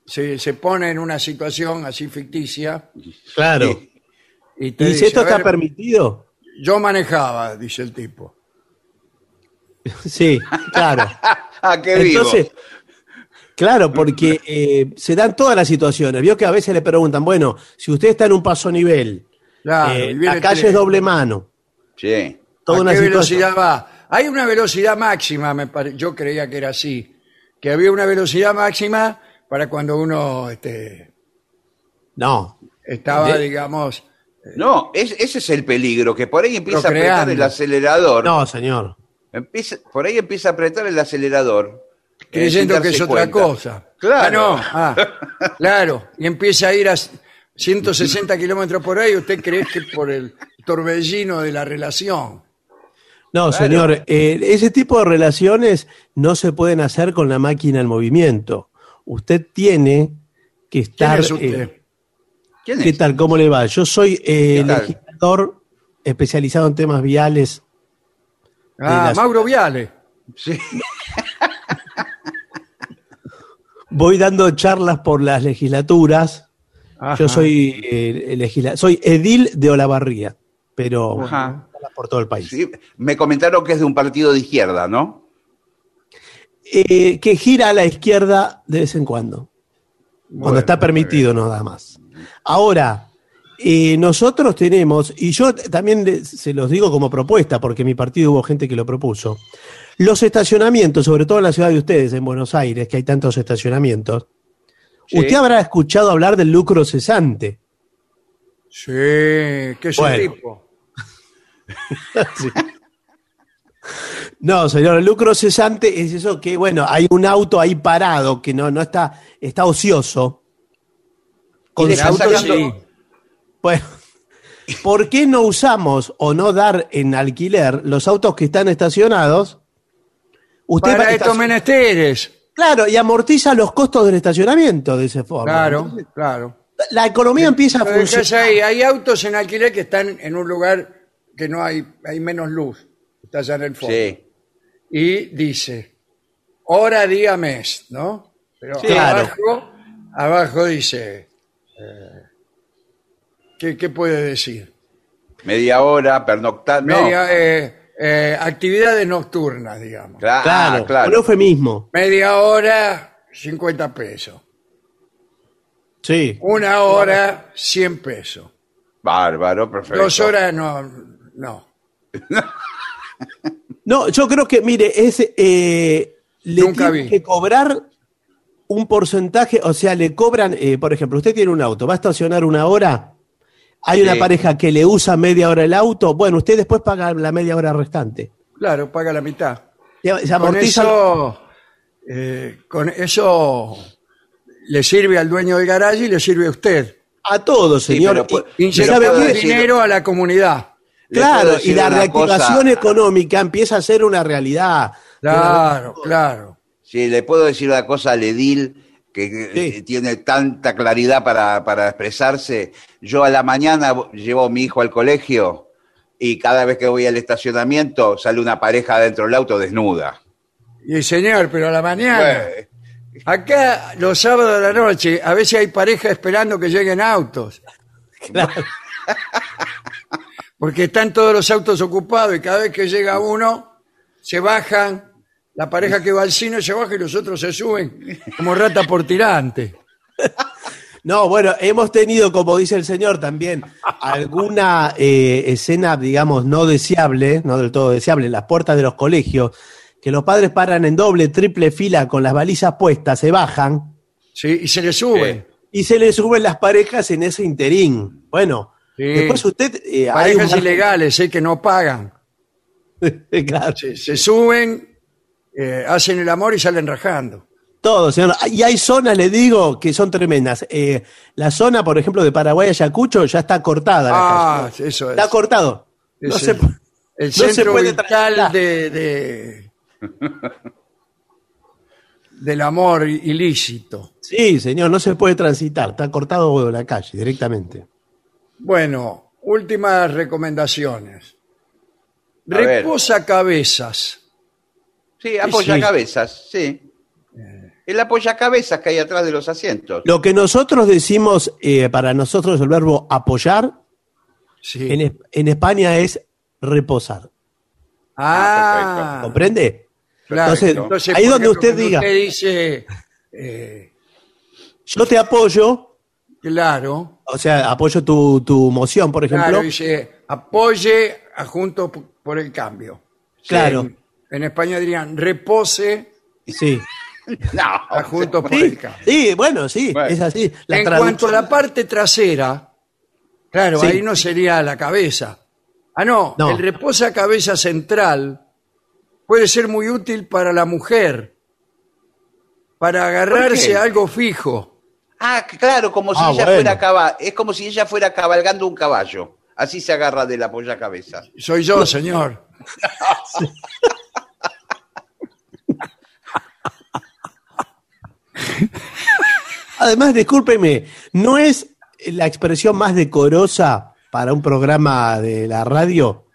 se, se pone en una situación así ficticia Claro. Y te ¿Y dice, si esto "A está ver, permitido? yo manejaba, dice el tipo. Sí, claro. Ah, qué vivo. Entonces, claro, porque eh, se dan todas las situaciones. Vio que a veces le preguntan, bueno, si usted está en un paso nivel, Claro, eh, la calle es doble mano, Sí. toda ¿A una qué situación. velocidad va? Hay una velocidad máxima, me pare- yo creía que era así, que había una velocidad máxima para cuando uno este, No, estaba, De- digamos, No, es- ese es el peligro, que por ahí empieza a apretar el acelerador. no, señor. Empieza, por ahí empieza a apretar el acelerador. Creyendo que es otra cuenta. cosa. Claro. Ah, no, ah, claro, y empieza a ir a 160 kilómetros por y usted cree que por el torbellino de la relación. No, señor, eh, ese tipo de relaciones no se pueden hacer con la máquina en movimiento. Usted tiene que ¿Quién estar... es usted? eh, ¿Quién ¿Qué tal? ¿Cómo le va? Yo soy eh, legislador especializado en temas viales. ah, las- Mauro Viale. Sí. Voy dando charlas por las legislaturas. Ajá. Yo soy eh, legisla- soy edil de Olavarría, pero Ajá. por todo el país. Sí, Me comentaron que es de un partido de izquierda, ¿no? Eh, que gira a la izquierda de vez en cuando. cuando está permitido, nada más. Ahora, eh, nosotros tenemos, y yo también se los digo como propuesta, porque en mi partido hubo gente que lo propuso, los estacionamientos, sobre todo en la ciudad de ustedes, en Buenos Aires, que hay tantos estacionamientos, Sí. usted habrá escuchado hablar del lucro cesante. Sí, que es un Bueno. tipo. No, señor, el lucro cesante es eso que, bueno, hay un auto ahí parado que no, no está, está ocioso. El está auto sí. Bueno, ¿por qué no usamos o no dar en alquiler los autos que están estacionados? Usted Para estos menesteres. Claro, y amortiza los costos del estacionamiento de esa forma. Claro, claro. La economía empieza a funcionar. Hay autos en alquiler que están en un lugar que no hay, hay menos luz. Está allá en el fondo. Sí. Y dice, hora, día, mes, ¿no? Pero Sí, claro. abajo, abajo dice, eh, ¿qué, qué puede decir? Media hora, pernoctar. No. Media, eh, eh, actividades nocturnas, digamos. Claro, Claro, claro. un eufemismo. Media hora, 50 pesos. Sí. Una hora, 100 pesos. Bárbaro, perfecto. Dos horas, no. no. No, yo creo que, mire, es, eh, le Nunca tienen vi. que cobrar un porcentaje, o sea, le cobran, eh, por ejemplo, usted tiene un auto, va a estacionar una hora, hay una Sí. pareja que le usa media hora el auto, bueno, usted después paga la media hora restante. Claro, paga la mitad. Ya- Se Con amortiza. eso, eh, con eso le sirve al dueño del garaje y le sirve a usted. A todos, Sí, señor. pero pu- Y- y Inyecta ¿sabe qué? dinero a la comunidad. Claro, y la reactivación cosa- económica empieza a ser una realidad. Claro, claro. Sí, le puedo decir una cosa al edil que eh, Sí. tiene tanta claridad para, para expresarse. Yo a la mañana llevo a mi hijo al colegio y cada vez que voy al estacionamiento sale una pareja dentro del auto desnuda. Y señor, pero a la mañana. Acá los sábados de la noche, a veces hay pareja esperando que lleguen autos. Claro. Porque están todos los autos ocupados y cada vez que llega uno, se bajan, la pareja que va al cine se baja y los otros se suben como rata por tirante. No, bueno, hemos tenido, como dice el señor, también alguna eh, escena, digamos, no deseable, no del todo deseable, en las puertas de los colegios, que los padres paran en doble, triple fila con las balizas puestas, se bajan ¿sí? Y se le suben. y se les suben las parejas en ese interín. Bueno, Sí. después usted... eh, hay Parejas un- ilegales, ¿eh? que no pagan. claro, Se, se suben, eh, hacen el amor y salen rajando. todo, señor. Y hay zonas, le digo, que son tremendas. Eh, la zona, por ejemplo, de Paraguay a Ayacucho ya está cortada. la Ah, calle. eso es. Está cortado. No Es se el, no se centro puede vital de, de- del amor ilícito. Sí, señor, no se puede transitar, está cortado la calle directamente. Bueno, últimas recomendaciones. A ver. Reposa cabezas. Sí, apoya Sí. cabezas, sí. El apoyacabezas que hay atrás de los asientos. Lo que nosotros decimos, eh, para nosotros el verbo apoyar, Sí. en, en España es reposar. Ah, ¿Comprende? claro. Entonces, ahí por donde usted diga. Usted dice, eh, Yo te apoyo, claro, o sea, apoyo tu, tu moción, por ejemplo. claro, dice, apoye a Juntos por el Cambio. Claro. En España dirían, repose Sí. No, Juntos por Sí, el Cambio. sí, bueno, sí, Bueno. es así. La en traducción- cuanto a la parte trasera, claro, Sí. ahí no sería la cabeza. Ah, no, No. el reposa cabeza central puede ser muy útil para la mujer, para agarrarse a algo fijo. Ah, claro, como si Ah, ella bueno. fuera caba- es como si ella fuera cabalgando un caballo. Así se agarra de la apoyacabezas. Soy yo, señor. Además, discúlpeme, ¿no es la expresión más decorosa para un programa de la radio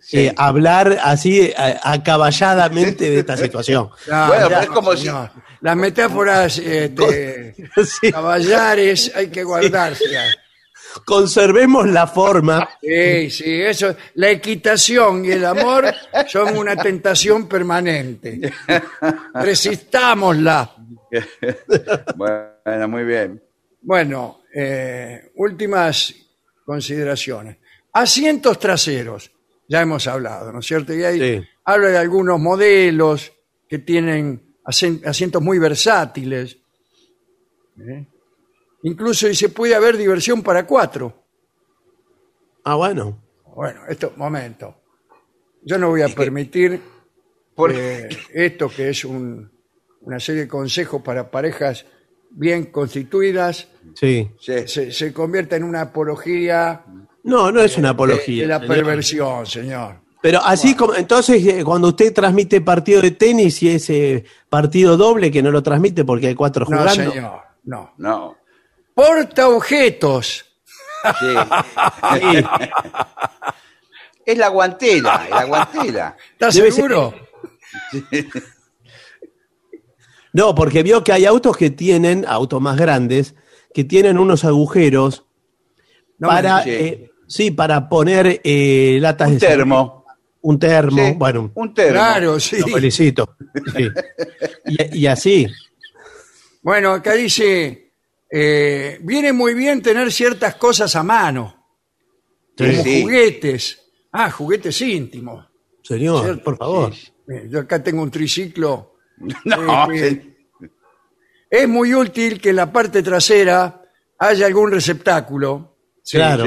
Sí. eh, hablar así eh, acaballadamente de esta situación? Ah, Bueno, ya, es como señor. Las metáforas este, Sí. caballares hay que guardárselas. Conservemos la forma. Sí, sí, eso. La equitación y el amor son una tentación permanente. Resistámosla. Bueno, muy bien. Bueno, eh, últimas consideraciones. Asientos traseros, ya hemos hablado, ¿no es cierto? Y ahí Sí. habla de algunos modelos que tienen asientos muy versátiles. ¿eh? Incluso dice, puede haber diversión para cuatro. Ah, bueno. Bueno, esto, momento. Yo no voy a permitir Por- eh, esto que es un- una serie de consejos para parejas bien constituidas Sí. Se, se convierta en una apología No, no es una apología. de la señor. perversión, señor. Pero así como, entonces, eh, cuando usted transmite partido de tenis y ese partido doble que no lo transmite porque hay cuatro No, jugando. señor, no. No. Porta objetos. Sí. es la guantera, la guantera. ¿Estás Debe ser- seguro? No, porque vio que hay autos que tienen, autos más grandes, que tienen unos agujeros No para, eh, sí, para poner eh, latas Un de cerveza. termo. Un termo, Sí, bueno, un termo. Claro, sí. lo felicito. Sí. Y, y así, Bueno, acá dice, eh, viene muy bien tener ciertas cosas a mano, Sí, como sí. juguetes. Ah, juguetes íntimos. señor, Cierto, por favor. Eh, Yo acá tengo un triciclo. No, sí. Es muy útil que en la parte trasera haya algún receptáculo, claro.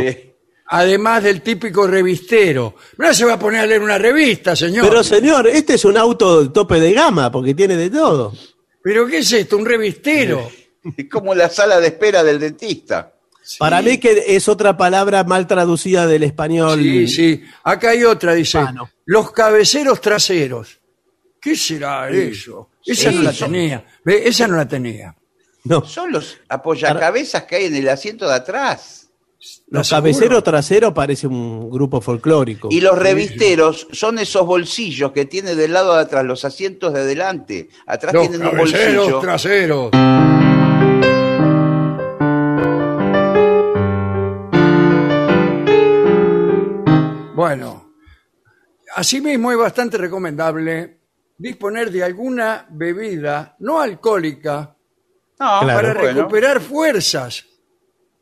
Además del típico revistero. No se va a poner a leer una revista, señor. Pero señor, este es un auto de tope de gama porque tiene de todo. ¿Pero qué es esto? ¿Un revistero? Es como la sala de espera del dentista. Para mí que es otra palabra mal traducida del español. Sí, sí. Acá hay otra, dice. Hispano. Los cabeceros traseros. ¿Qué será eso? Esa Sí, no la son- tenía. Ve, Esa no la tenía. No, Son los apoyacabezas que hay en el asiento de atrás. los ¿Estás cabeceros seguro? traseros parece un grupo folclórico. Y los revisteros son esos bolsillos que tiene del lado de atrás, los asientos de adelante. Atrás Los tienen un cabeceros bolsillo. traseros. Bueno, asimismo es bastante recomendable disponer de alguna bebida no alcohólica No, Claro. para bueno. recuperar fuerzas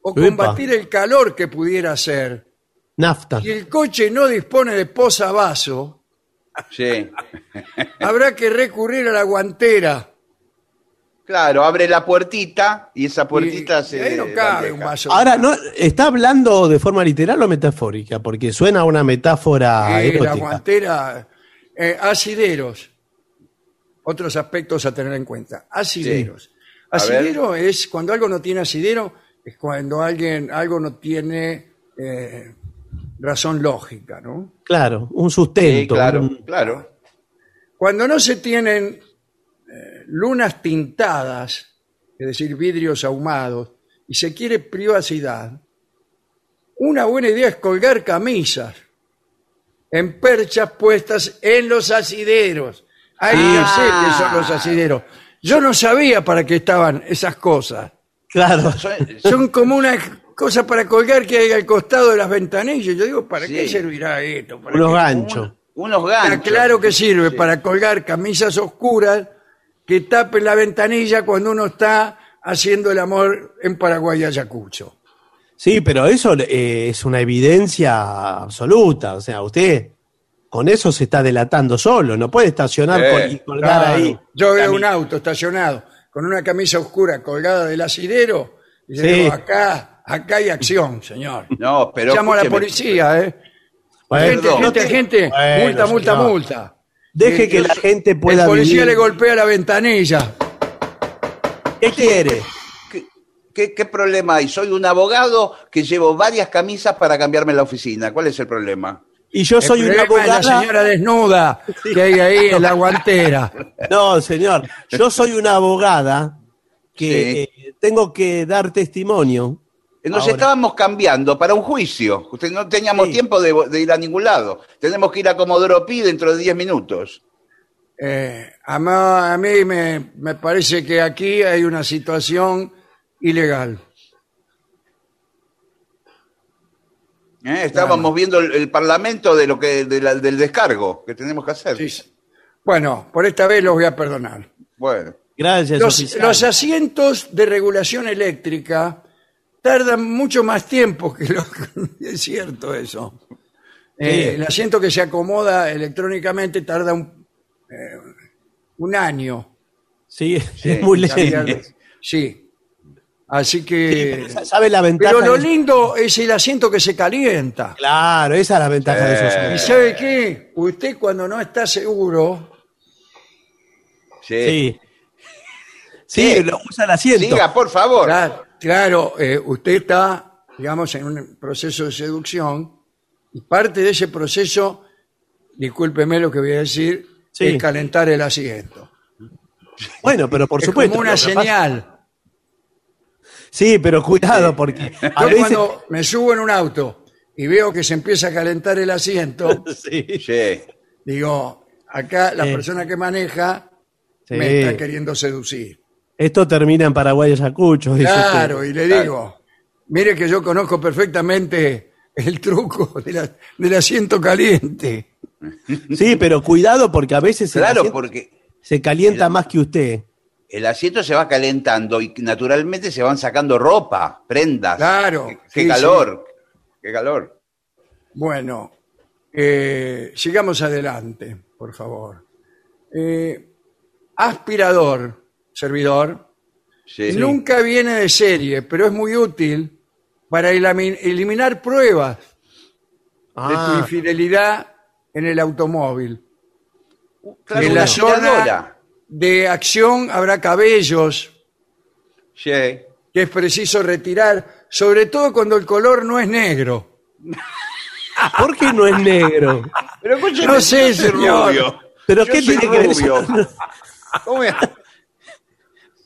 o Epa. combatir el calor que pudiera ser. Nafta. Si el coche no dispone de posavasos, Sí. habrá que recurrir a la guantera. Claro, abre la puertita y esa puertita Y- se. y ahí no cabe un bandeja. vaso. Ahora, no, ¿está hablando de forma literal o metafórica? Porque suena a una metáfora Sí, la erótica. guantera. eh, asideros. Otros aspectos a tener en cuenta. Asideros. Ver. Asidero es cuando algo no tiene asidero, es cuando alguien algo no tiene eh, razón lógica, ¿no? Claro, un Sí, sustento. claro, un- claro. Cuando no se tienen eh, lunas tintadas, es decir, vidrios ahumados, y se quiere privacidad, una buena idea es colgar camisas en perchas puestas en los asideros. Hay Ah. sé que son los asideros. Yo no sabía para qué estaban esas cosas. Claro. Son- Son como una cosa para colgar que hay al costado de las ventanillas. Yo digo, ¿para Sí. qué servirá esto? ¿Para Unos ganchos. unos ganchos. claro que sirve para colgar camisas oscuras que tapen la ventanilla cuando uno está haciendo el amor en Paraguay Ayacucho. Sí, pero eso eh, es una evidencia absoluta. O sea, usted con eso se está delatando solo. No puede estacionar Eh, y colgar Claro. ahí. Yo veo un auto estacionado con una camisa oscura colgada del asidero y Sí. digo, acá, acá hay acción, señor. No, pero. Llamo a la policía, ¿eh? Bueno, gente, gente, te- gente, Bueno, multa, multa, señor. multa. Deje Eh, que la gente pueda El policía vivir. le golpea la ventanilla. ¿Qué quiere? ¿Qué, qué, qué problema hay? Soy un abogado que llevo varias camisas para cambiarme en la oficina. ¿Cuál es el problema? Y yo soy una abogada. la señora desnuda que hay ahí en la guantera. No, señor. Yo soy una abogada que Sí. eh, tengo que dar testimonio. Nos Ahora. estábamos cambiando para un juicio. Usted no teníamos Sí. tiempo de, de ir a ningún lado. Tenemos que ir a Comodoro Pi dentro de 10 minutos. Eh, a, ma- a mí me, me parece que aquí hay una situación ilegal. ¿Eh? Estábamos viendo el, el parlamento de lo que de la- del descargo que tenemos que hacer. Sí, sí. Bueno, por esta vez los voy a perdonar. Bueno, Gracias, Los, los asientos de regulación eléctrica tardan mucho más tiempo que los... es cierto eso. Eh, el asiento que se acomoda electrónicamente tarda un, eh, un año. Sí, es muy lento. Sí. Así que... ¿Sabe la ventaja? Pero lo de- lindo es el asiento que se calienta. Claro, esa es la ventaja de esos ¿Y sabe qué? Usted cuando no está seguro, sí. Sí. Lo usa el asiento. Siga, por favor. claro, claro, eh, usted está, digamos, en un proceso de seducción y parte de ese proceso, discúlpeme lo que voy a decir, Sí. es calentar el asiento. Bueno, pero por es supuesto. como una señal. Sí, pero cuidado, porque a Yo veces. cuando me subo en un auto y veo que se empieza a calentar el asiento, Sí, Sí. digo, acá la Sí. persona que maneja sí. me está queriendo seducir. Esto termina en Paraguay Ayacucho, dice Claro, y le digo, mire que yo conozco perfectamente el truco de la- del asiento caliente. Sí, pero cuidado porque a veces el Claro, asiento porque se calienta más que usted. El asiento se va calentando y naturalmente se van sacando ropa, prendas. Claro, Qué, qué sí, calor. Qué calor. Bueno, eh, sigamos adelante, por favor. Eh, aspirador, servidor, Sí. nunca viene de serie, pero es muy útil para eliminar pruebas de tu Ah, infidelidad en el automóvil. Claro, en una la zona. De acción habrá cabellos Sí. que es preciso retirar, sobre todo cuando el color no es negro. ¿Por qué no es negro? Pero escúcheme, No sé, yo soy señor. rubio. ¿Pero Yo qué soy tiene que ver rubio. eso? ¿Cómo es?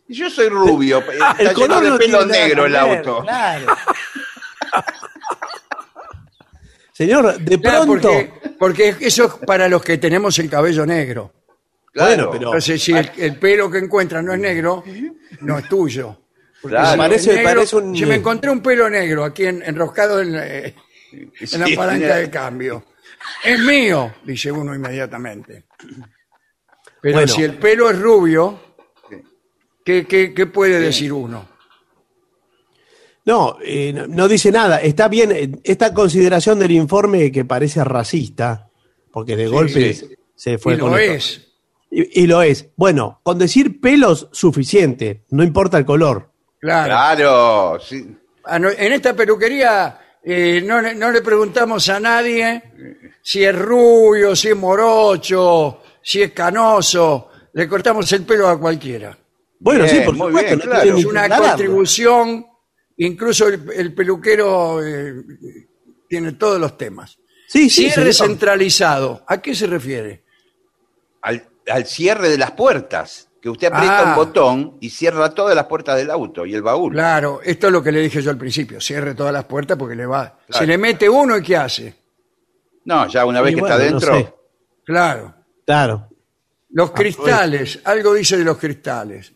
Yo soy rubio, está El lleno color de no pelo tiene nada negro el ver, auto. Claro. Señor, de Claro, pronto. porque, porque eso es para los que tenemos el cabello negro. Claro, Bueno, pero- Entonces, si el, el pelo que encuentras no es negro, no es tuyo. Claro. si Parece- negro- parece un- Si me encontré un pelo negro aquí en- enroscado en, la- en la palanca de cambio, es mío, dice uno inmediatamente. Pero Bueno. si el pelo es rubio, ¿qué, qué- qué puede decir uno? No, eh, no, no dice nada. Está bien, eh, esta consideración del informe que parece racista, porque de golpe se fue y con lo es. Y, y lo es. Bueno, con decir pelos suficiente, no importa el color. Claro. Claro, sí. Ah, En esta peluquería eh, no, le- no le preguntamos a nadie si es rubio, si es morocho, si es canoso. Le cortamos el pelo a cualquiera. Bueno, Bien, sí, por supuesto. bien, claro. Es una contribución, incluso el, el peluquero eh, tiene todos los temas. Sí, sí, Cierre señor. centralizado. ¿A qué se refiere? Al, cierre de las puertas, que usted aprieta Ah. un botón y cierra todas las puertas del auto y el baúl. Claro, esto es lo que le dije yo al principio. Cierre todas las puertas porque le va. Claro. Se le mete uno y ¿qué hace? No, ya una vez Y que bueno, está no dentro. sé. Claro. Claro. Los cristales, algo dice de los cristales.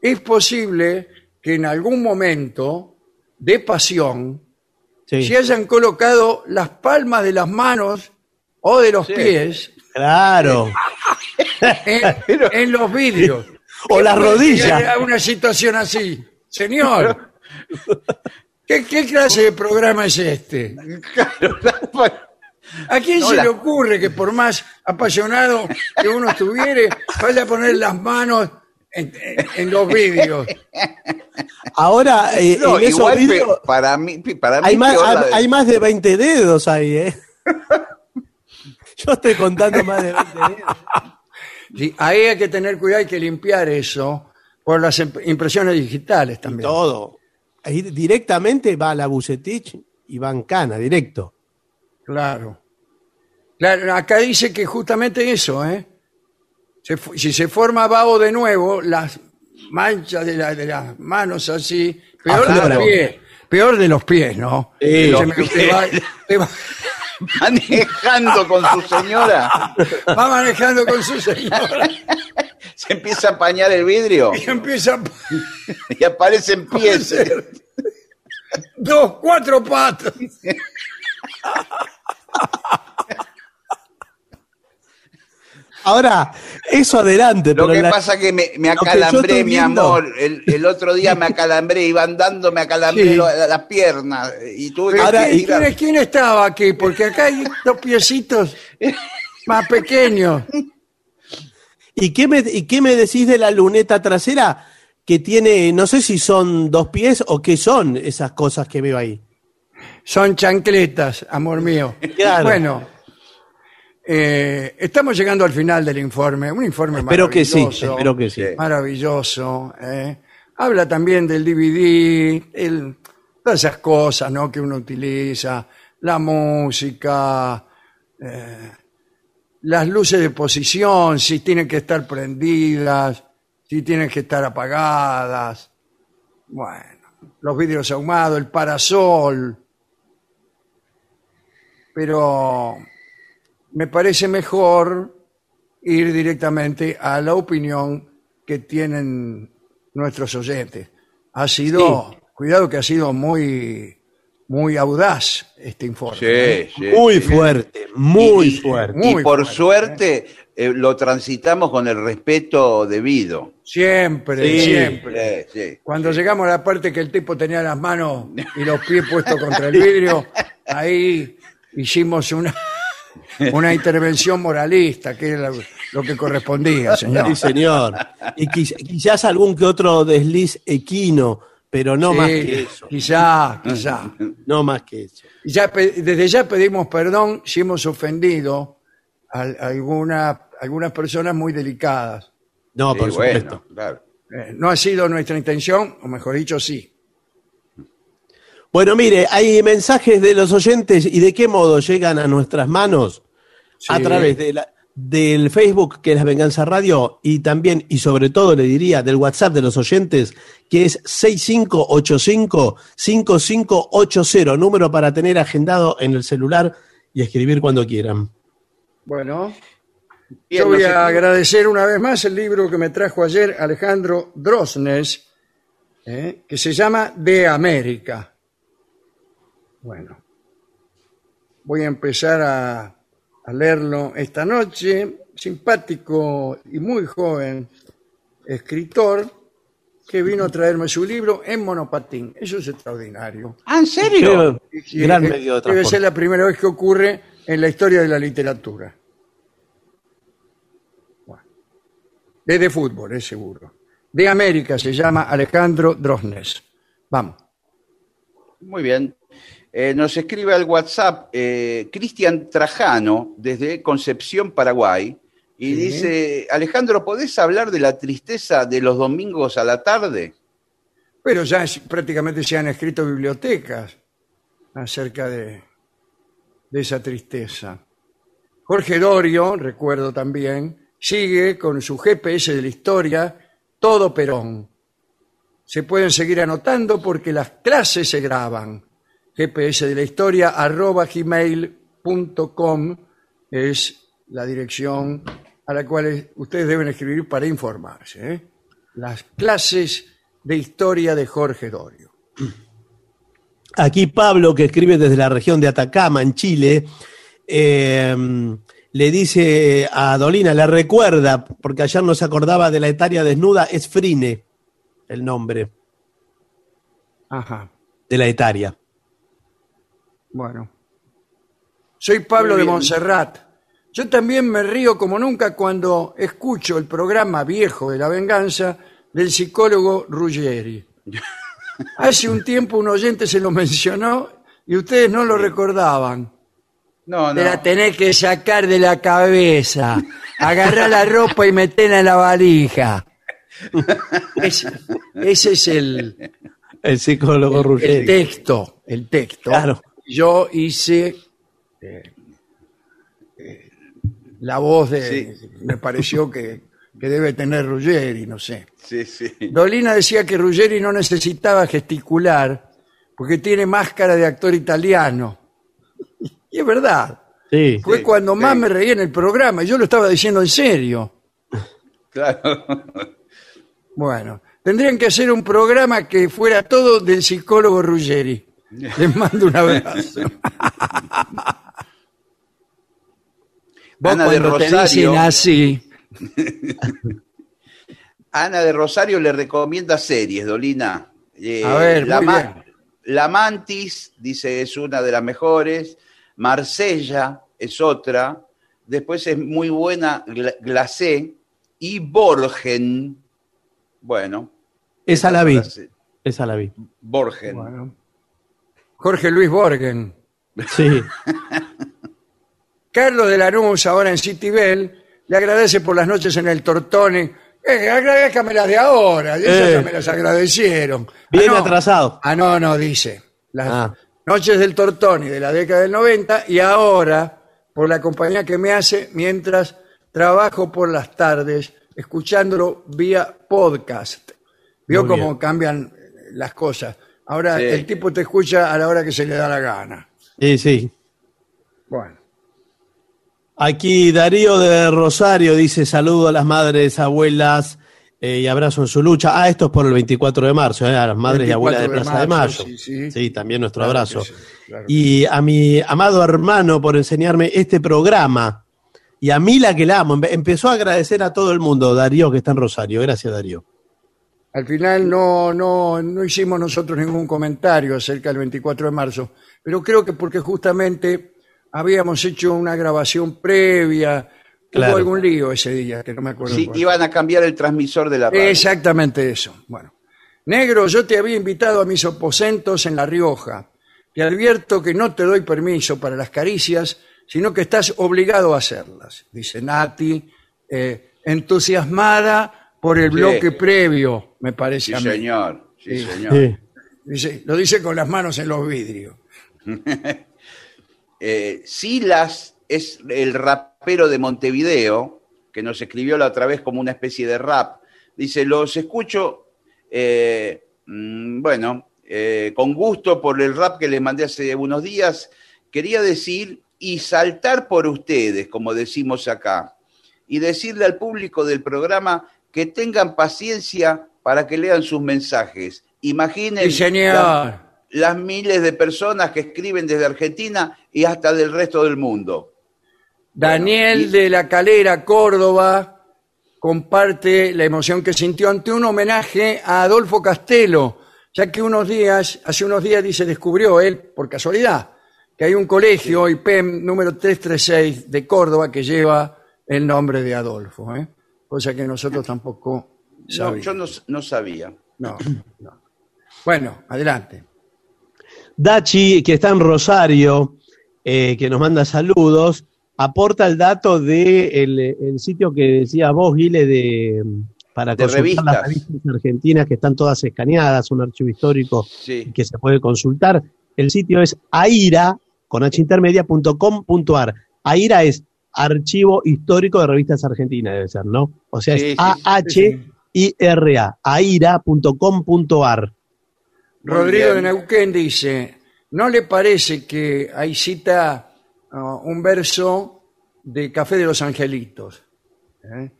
Es posible que en algún momento de pasión Sí. se hayan colocado las palmas de las manos o de los pies Claro. en, en los vidrios. O las rodillas. Era Una situación así. Señor, ¿qué, qué clase de programa es este? ¿A quién No, se la- le ocurre que por más apasionado que uno estuviere, vaya a poner las manos en, en- en los vidrios? Ahora, eh, No, en esos igual pe- vidrios para mí, para mí hay más, peor hay, la de- hay más de 20 dedos ahí, ¿eh? Yo estoy contando más de 20 dedos. Sí, ahí hay que tener cuidado, hay que limpiar eso por las imp- impresiones digitales también. Todo. Ahí directamente va a la Bucetich y va en cana, directo. Claro. Claro, acá dice que justamente eso, ¿eh? Se si se forma vaho de nuevo, las manchas de, la- de las manos así, peor de Afloran. los pies, peor de los pies, ¿no? Sí, los me- te va, te va- manejando con su señora, va manejando con su señora se empieza a apañar el vidrio y empieza a y aparecen pies. dos, cuatro patas. Ahora, eso adelante. Lo pero que la- pasa que me, me lo que yo acalambré, mi amor. El, el otro día me acalambré, iba andando, me acalambré Sí. las piernas y tuve que Ahora, ¿y tirar. quién, quién estaba aquí? Porque acá hay dos piecitos más pequeños. ¿Y qué, me, ¿Y qué me decís de la luneta trasera? Que tiene, no sé si son dos pies o qué son esas cosas que veo ahí. Son chancletas, amor mío. Claro. Bueno, eh, estamos llegando al final del informe. Un informe Espero que sí, maravilloso. espero que sí. Maravilloso. eh. Habla también del DVD, el- todas esas cosas ¿no? que uno utiliza, la música, eh, las luces de posición, si tienen que estar prendidas, si tienen que estar apagadas. Bueno, los vidrios ahumados, el parasol. Pero me parece mejor ir directamente a la opinión que tienen nuestros oyentes. Ha sido, cuidado que ha sido muy, muy audaz este informe. ¿eh? Sí, sí. Muy fuerte, muy Y- y- fuerte. Muy y por fuerte, suerte eh, lo transitamos con el respeto debido. Siempre, Sí. siempre. Sí, sí. Cuando llegamos a la parte que el tipo tenía las manos y los pies puestos contra el vidrio, ahí hicimos una, una intervención moralista, que era lo, que correspondía, señor. Sí, señor. Y quiz- quizás algún que otro desliz equino, pero no Sí, más que eso. Quizá, quizá. No más que eso. Ya desde ya pedimos perdón si hemos ofendido a, a alguna, algunas personas muy delicadas. No, Sí, por bueno, supuesto. claro. Eh, no ha sido nuestra intención, o mejor dicho, sí. Bueno, mire, hay mensajes de los oyentes y de qué modo llegan a nuestras manos a través de la- del Facebook, que es La Venganza Radio, y también, y sobre todo, le diría, del WhatsApp de los oyentes, que es 6585-5580, número para tener agendado en el celular y escribir cuando quieran. Bueno, Bien, yo voy no sé- a agradecer una vez más el libro que me trajo ayer Alejandro Drosnes, eh, que se llama De América. Bueno, voy a empezar a, a leerlo esta noche. Simpático y muy joven escritor que vino a traerme su libro en monopatín. Eso es extraordinario. Ah, ¿en serio? Qué gran medio de Debe ser la primera vez que ocurre en la historia de la literatura. Bueno. Es de fútbol, es seguro. De América se llama Alejandro Drosnes. Vamos. Muy bien. Eh, nos escribe al WhatsApp eh, Cristian Trajano desde Concepción, Paraguay, y dice, Alejandro, ¿podés hablar de la tristeza de los domingos a la tarde? Pero ya es- prácticamente se han escrito bibliotecas acerca de, de esa tristeza. Jorge Dorio, recuerdo también, sigue con su GPS de la historia, todo Perón. Se pueden seguir anotando porque las clases se graban. GPS de la historia arroba gmail.com es la dirección a la cual ustedes deben escribir para informarse. ¿eh? Las clases de historia de Jorge Dorio. Aquí Pablo, que escribe desde la región de Atacama, en Chile, eh, le dice a Dolina, le recuerda, porque ayer no se acordaba de la etaria desnuda, es Frine el nombre Ajá. de la etaria. Bueno. Soy Pablo de. Montserrat. Yo también me río como nunca cuando escucho el programa viejo de la venganza del psicólogo Ruggeri. Hace un tiempo un oyente se lo mencionó y ustedes no lo recordaban. No, no. Te la tenés que sacar de la cabeza. Agarrar la ropa y meterla en la valija. Ese, ese es el, El psicólogo el Ruggeri. texto. El texto. Claro. Yo hice eh, eh, la voz de. Sí. Me pareció que, que debe tener Ruggeri, no sé. Sí, sí. Dolina decía que Ruggeri no necesitaba gesticular porque tiene máscara de actor italiano. Y es verdad. Sí. Fue Sí, cuando más me reí en el programa y yo lo estaba diciendo en serio. Claro. Bueno, tendrían que hacer un programa que fuera todo del psicólogo Ruggeri. Les mando un abrazo. Vos Ana de te Rosario. dicen así, Ana de Rosario le recomienda series, Dolina. Eh, A ver, la, muy Ma- bien. La Mantis, dice, es una de las mejores. Marsella es otra. Después es muy buena Gla- Glacé. Y Borgen. Bueno. Esa la vi. Esa la vi. Borgen. bueno. Jorge Luis Borgen. Sí. Carlos de Lanús, ahora en Citibel, le agradece por las noches en el Tortone. Eh, agradezcamelas de ahora, Eh. ya me las agradecieron. Bien Ah, no. atrasado. Ah, no, no, dice. Las Ah. noches del Tortoni de la década del 90 y ahora por la compañía que me hace mientras trabajo por las tardes escuchándolo vía podcast. Vio cómo cambian las cosas. Ahora Sí. el tipo te escucha a la hora que se le da la gana. Sí, sí. Bueno. Aquí Darío de Rosario dice saludo a las madres, abuelas eh, y abrazo en su lucha. Ah, esto es por el 24 de marzo, eh, a las madres y abuelas de 24 Plaza de marzo, Mayo. sí, sí. también nuestro Claro abrazo. que sí, claro que Y a mi amado hermano por enseñarme este programa. Y a Mila que la amo. Empe- Empezó a agradecer a todo el mundo, Darío, que está en Rosario. Gracias, Darío. Al final no, no, no hicimos nosotros ningún comentario acerca del 24 de marzo, pero creo que porque justamente habíamos hecho una grabación previa, Claro. hubo algún lío ese día, que no me acuerdo. Sí, cuál. iban a cambiar el transmisor de la radio. Exactamente eso. Bueno, negro, yo te había invitado a mis aposentos en La Rioja. Te advierto que no te doy permiso para las caricias, sino que estás obligado a hacerlas, dice Nati, eh, entusiasmada por el Sí. bloque previo, me parece Sí, a mí. señor. Sí, Sí. señor. Sí. Dice, lo dice con las manos en los vidrios. Eh, Silas es el rapero de Montevideo, que nos escribió la otra vez como una especie de rap. Dice, los escucho, eh, mm, bueno, eh, con gusto por el rap que les mandé hace unos días. Quería decir, y saltar por ustedes, como decimos acá, y decirle al público del programa que tengan paciencia para que lean sus mensajes. Imaginen Sí, las miles de personas que escriben desde Argentina y hasta del resto del mundo. Daniel y- de la Calera, Córdoba, comparte la emoción que sintió ante un homenaje a Adolfo Castelo, ya que unos días, hace unos días dice, descubrió él, por casualidad, que hay un colegio IPEM número 336 de Córdoba que lleva el nombre de Adolfo, ¿eh? Cosa que nosotros tampoco No, yo no, no sabía. No, no. Bueno, adelante. Dachi, que está en Rosario, eh, que nos manda saludos, aporta el dato del de el sitio que decía vos, Guile, de, para De consultar revistas. las revistas argentinas que están todas escaneadas, un archivo histórico Sí. que se puede consultar. El sitio es aira, con h. Aira es archivo histórico de revistas argentinas, debe ser, ¿no? O sea, Sí, es sí, A-H-I-R-A, aira.com.ar. Rodrigo de Neuquén dice, ¿no le parece que ahí cita ah, un verso de Café de los Angelitos? ¿eh?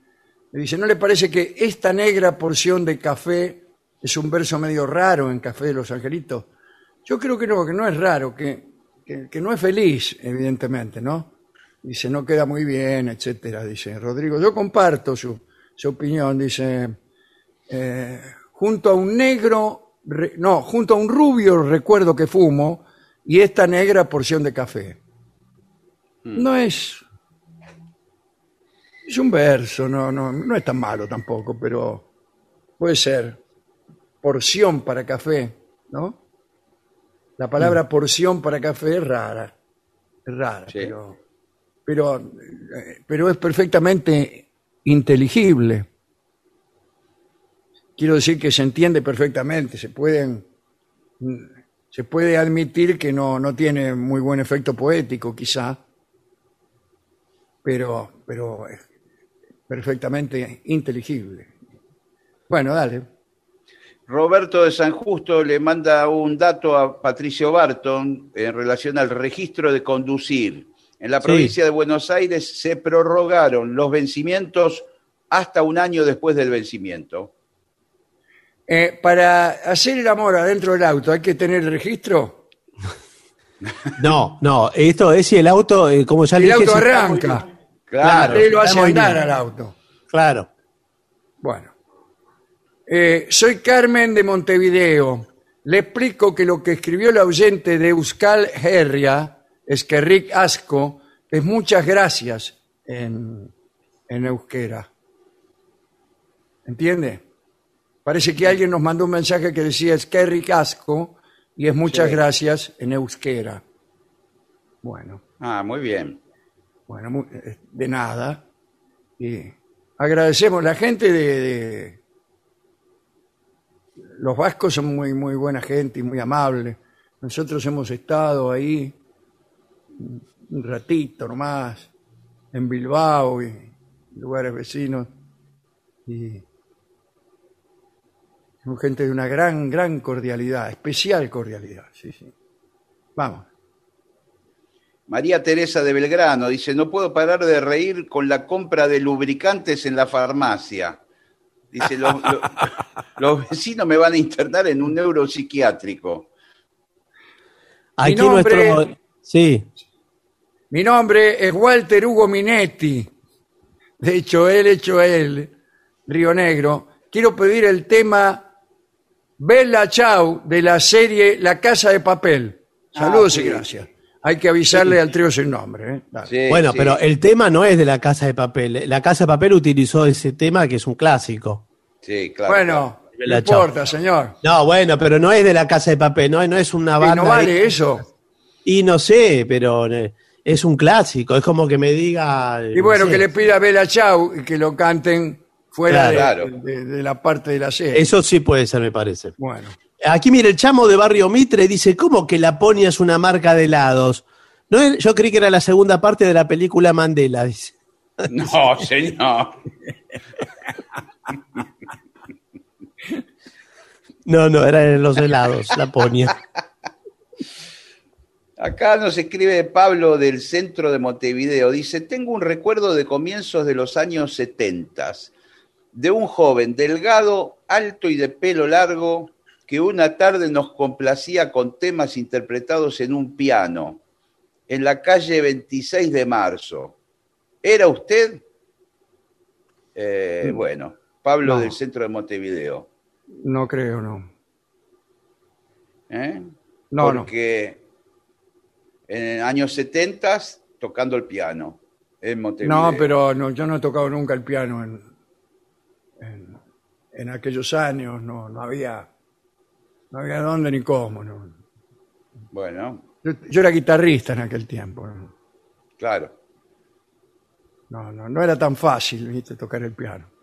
Le dice, ¿no le parece que esta negra porción de café es un verso medio raro en Café de los Angelitos? Yo creo que no, que no es raro, que, que, que no es feliz, evidentemente, ¿no? Dice, no queda muy bien, etcétera, dice Rodrigo. Yo comparto su, su opinión, dice, eh, junto a un negro, re- no, junto a un rubio recuerdo que fumo y esta negra porción de café. No es... Es un verso, no, no, no es tan malo tampoco, pero puede ser porción para café, ¿no? La palabra porción para café es rara, es rara, Sí. pero, pero, eh, pero es perfectamente inteligible. Quiero decir que se entiende perfectamente, se pueden se puede admitir que no, no tiene muy buen efecto poético, quizá, pero, pero es perfectamente inteligible. Bueno, dale. Roberto de San Justo le manda un dato a Patricio Barton en relación al registro de conducir. En la Sí. provincia de Buenos Aires se prorrogaron los vencimientos hasta un año después del vencimiento. Eh, para hacer el amor adentro del auto, ¿hay que tener el registro? No, no, esto es si el auto, eh, como ya le El dije, auto arranca. Claro, Usted lo hace andar al auto. Claro. Bueno. Eh, soy Carmen de Montevideo. Le explico que lo que escribió el oyente de Euskal Herria, Esquerric Asco, es muchas gracias en, en euskera. ¿Entiende? Parece que alguien nos mandó un mensaje que decía Esquerric Asco y es muchas Sí. gracias en euskera. Bueno. Ah, muy bien. Bueno, eh, de nada. Y agradecemos la gente de, de- Los vascos son muy, muy buena gente y muy amables. Nosotros hemos estado ahí un ratito nomás, en Bilbao y lugares vecinos. Y son gente de una gran, gran cordialidad, especial cordialidad. Sí, sí. Vamos. María Teresa de Belgrano dice, no puedo parar de reír con la compra de lubricantes en la farmacia. Dice, los, los- los vecinos me van a internar en un neuropsiquiátrico. Aquí nombre- nuestro. Sí. Mi nombre es Walter Hugo Minetti. De hecho, él hecho él, Río Negro. Quiero pedir el tema Bella Chau de la serie La Casa de Papel. Saludos Ah, y sí. gracias. Hay que avisarle al trío sin nombre. ¿eh? Sí, bueno, sí. pero el tema no es de la Casa de Papel. La Casa de Papel utilizó ese tema que es un clásico. Sí, claro. Bueno, no Chau. importa, señor. No, bueno, pero no es de la Casa de Papel, no, no es una ¿Y banda. no vale de- eso? Y no sé, pero eh, es un clásico. Es como que me diga. Y bueno, no sé. que le pida Bella Chau y que lo canten fuera de- Claro. de, de la parte de la serie. Eso sí puede ser, me parece. Bueno. Aquí mire, el chamo de Barrio Mitre dice, ¿cómo que Laponia es una marca de helados? No, es- yo creí que era la segunda parte de la película Mandela, dice. No, señor. No, no, era de los helados, Laponia. Acá nos escribe Pablo del centro de Montevideo. Dice, tengo un recuerdo de comienzos de los años 70, de un joven delgado, alto y de pelo largo, que una tarde nos complacía con temas interpretados en un piano, en la calle 26 de marzo. ¿Era usted? Eh, bueno, Pablo No. del centro de Montevideo. No creo, no. ¿eh? No, no. En años 70 tocando el piano en Montevideo. No, pero no, yo no he tocado nunca el piano en, en, en aquellos años, no, no había, no había dónde ni cómo. No. Bueno, Yo, yo era guitarrista en aquel tiempo. No, claro. no, no, no era tan fácil ¿viste? tocar el piano.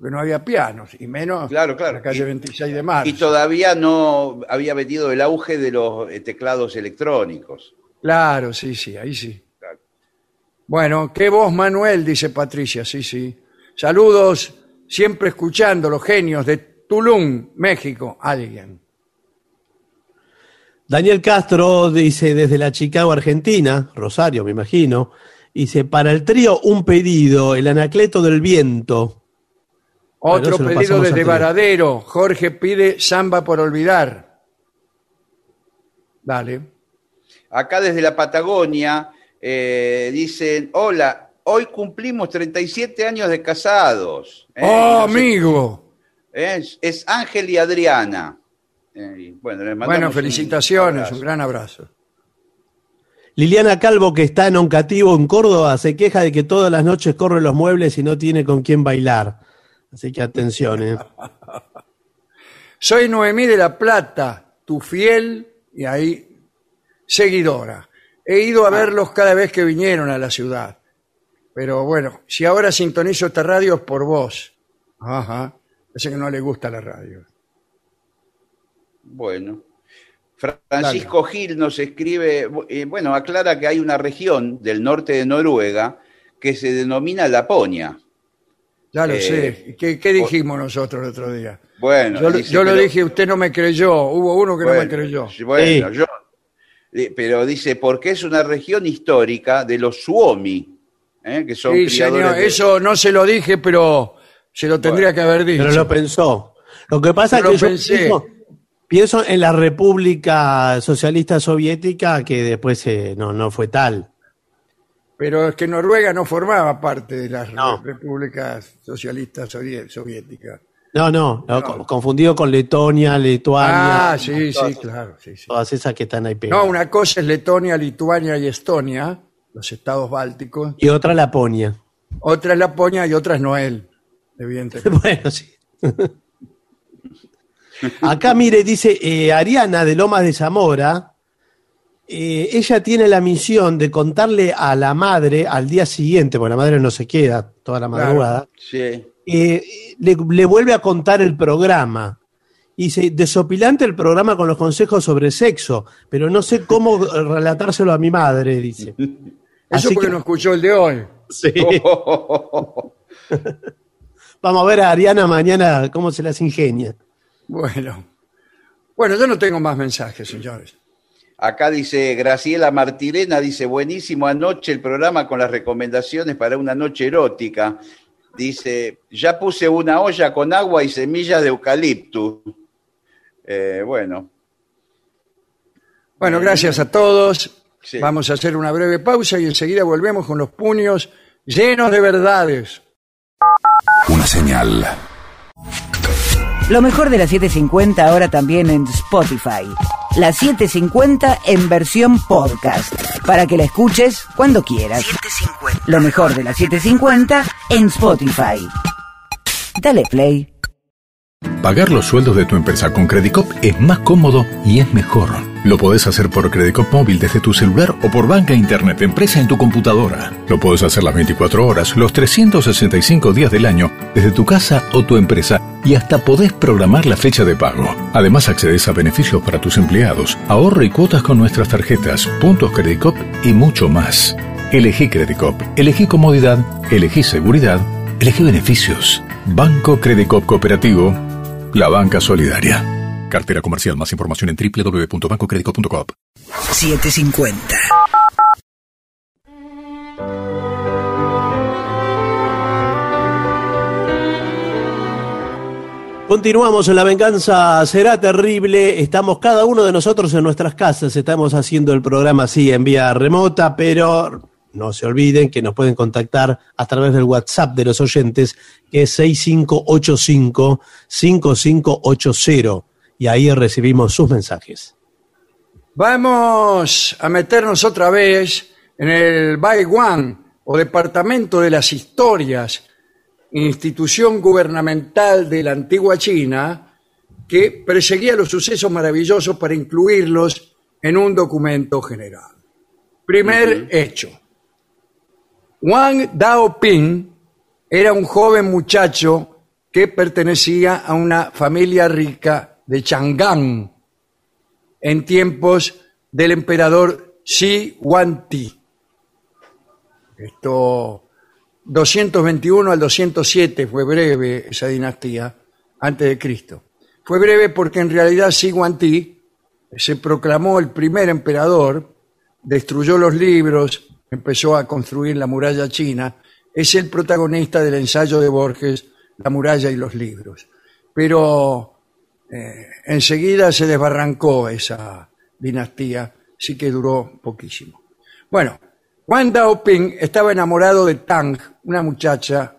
Porque no había pianos, y menos Claro, claro. en la calle Y- 26 de marzo. Y todavía no había venido el auge de los eh, teclados electrónicos. Claro, sí, sí, ahí sí. Claro. Bueno, qué voz, Manuel, dice Patricia, sí, sí. Saludos, siempre escuchando los genios de Tulum, México, alguien. Daniel Castro dice desde la Chicago, Argentina, Rosario, me imagino. Dice, para el trío, un pedido, el anacleto del viento. Otro pedido desde. Varadero. Jorge pide samba por olvidar. Dale. Acá desde la Patagonia eh, dicen, hola, hoy cumplimos 37 años de casados. Eh, ¡Oh, no sé- amigo! eh, es, es Ángel y Adriana. Eh, y bueno, les mandamos Bueno, un felicitaciones, abrazo. un gran abrazo. Liliana Calvo, que está en Oncativo, en Córdoba, se queja de que todas las noches corre los muebles y no tiene con quién bailar. Así que atención, ¿eh? Soy Noemí de la Plata, tu fiel y ahí seguidora. He ido a verlos cada vez que vinieron a la ciudad. Pero bueno, si ahora sintonizo esta radio es por vos. Ajá. Parece que no le gusta la radio. Bueno. Francisco Gil nos escribe, eh, bueno, aclara que hay una región del norte de Noruega que se denomina Laponia. Ya lo Eh, sé. ¿Qué, qué dijimos nosotros el otro día? Bueno, yo dice, yo lo pero- dije, usted no me creyó. Hubo uno que no me creyó. sí, Bueno, Sí. yo. eh, Pero dice, porque es una región histórica de los Suomi, eh, que son Sí, criadores señor, de- eso no se lo dije, pero se lo tendría que haber dicho. Pero lo pensó. Lo que pasa es que yo pensé. pienso, pienso en la República Socialista Soviética, que después eh, no, no fue tal. Pero es que Noruega no formaba parte de las No. repúblicas socialistas soviéticas. No, no, no, co- confundido con Letonia, Lituania. Ah, sí, sí, todas, claro. Sí, sí. todas esas que están ahí pegadas. No, una cosa es Letonia, Lituania y Estonia, los estados bálticos. Y otra Laponia. Otra es Laponia y otra es Noel, evidentemente. Bueno, sí. Acá, mire, dice eh, Ariana de Lomas de Zamora. Eh, ella tiene la misión de contarle a la madre al día siguiente, porque la madre no se queda toda la Claro. madrugada, Sí. eh, le, le vuelve a contar el programa. Y dice, desopilante el programa con los consejos sobre sexo, pero no sé cómo relatárselo a mi madre, dice. Eso Así porque que- no escuchó el de hoy. Sí. Vamos a ver a Ariana mañana cómo se las ingenia. Bueno. Bueno, yo no tengo más mensajes, señores. Acá dice Graciela Martirena, dice, buenísimo anoche el programa con las recomendaciones para una noche erótica. Dice, ya puse una olla con agua y semillas de eucalipto. Eh, bueno, Bueno, gracias a todos. Sí. Vamos a hacer una breve pausa y enseguida volvemos con los puños llenos de verdades. Una señal. Lo mejor de la 750 ahora también en Spotify. La 750 en versión podcast. Para que la escuches cuando quieras. Lo mejor de la 750 en Spotify. Dale play. Pagar los sueldos de tu empresa con Credicop es más cómodo y es mejor. Lo podés hacer por Credicop móvil desde tu celular o por banca internet empresa en tu computadora. Lo podés hacer las 24 horas, los 365 días del año, desde tu casa o tu empresa y hasta podés programar la fecha de pago. Además accedes a beneficios para tus empleados, ahorro y cuotas con nuestras tarjetas, puntos Credicop y mucho más. Elegí Credicop, elegí comodidad, elegí seguridad, elegí beneficios. Banco Credicop Cooperativo, la banca solidaria. Cartera comercial. Más información en www.bancocredico.com. 750. Continuamos en La Venganza Será Terrible. Estamos cada uno de nosotros en nuestras casas. Estamos haciendo el programa así en vía remota, pero no se olviden que nos pueden contactar a través del WhatsApp de los oyentes, que es 6585-5580. Y ahí recibimos sus mensajes. Vamos a meternos otra vez en el Baiwan o Departamento de las Historias, institución gubernamental de la antigua China que perseguía los sucesos maravillosos para incluirlos en un documento general. Primer hecho. Wang Daoping era un joven muchacho que pertenecía a una familia rica de Chang'an en tiempos del emperador Xi Huangdi. Esto 221 al 207 fue breve esa dinastía antes de Cristo. Fue breve porque en realidad Xi Huangdi se proclamó el primer emperador, destruyó los libros empezó a construir la muralla china, es el protagonista del ensayo de Borges, La muralla y los libros. Pero eh, enseguida se desbarrancó esa dinastía, sí que duró poquísimo. Bueno, Wang Daoping estaba enamorado de Tang, una muchacha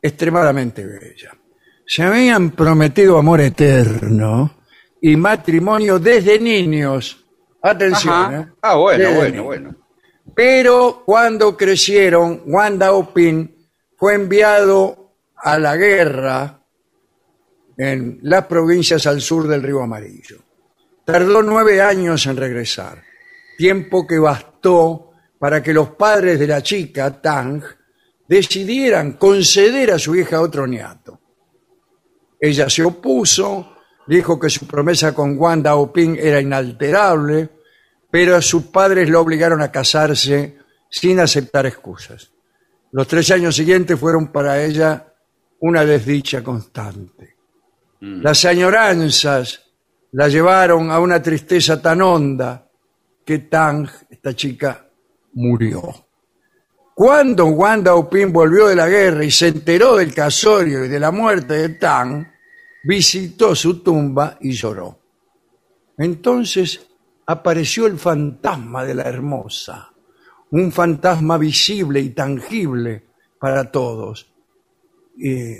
extremadamente bella. Se habían prometido amor eterno y matrimonio desde niños. Atención. ¿eh? Ah, bueno, Desde bueno, niños. bueno. Pero cuando crecieron, Wang Daoping fue enviado a la guerra en las provincias al sur del río Amarillo. Tardó nueve años en regresar, tiempo que bastó para que los padres de la chica, Tang, decidieran conceder a su hija otro niato. Ella se opuso, dijo que su promesa con Wang Daoping era inalterable, pero sus padres lo obligaron a casarse sin aceptar excusas. Los tres años siguientes fueron para ella una desdicha constante. Las añoranzas la llevaron a una tristeza tan honda que Tang, esta chica, murió. Cuando Wang Daoping volvió de la guerra y se enteró del casorio y de la muerte de Tang, visitó su tumba y lloró. Entonces apareció el fantasma de la hermosa, un fantasma visible y tangible para todos. Y,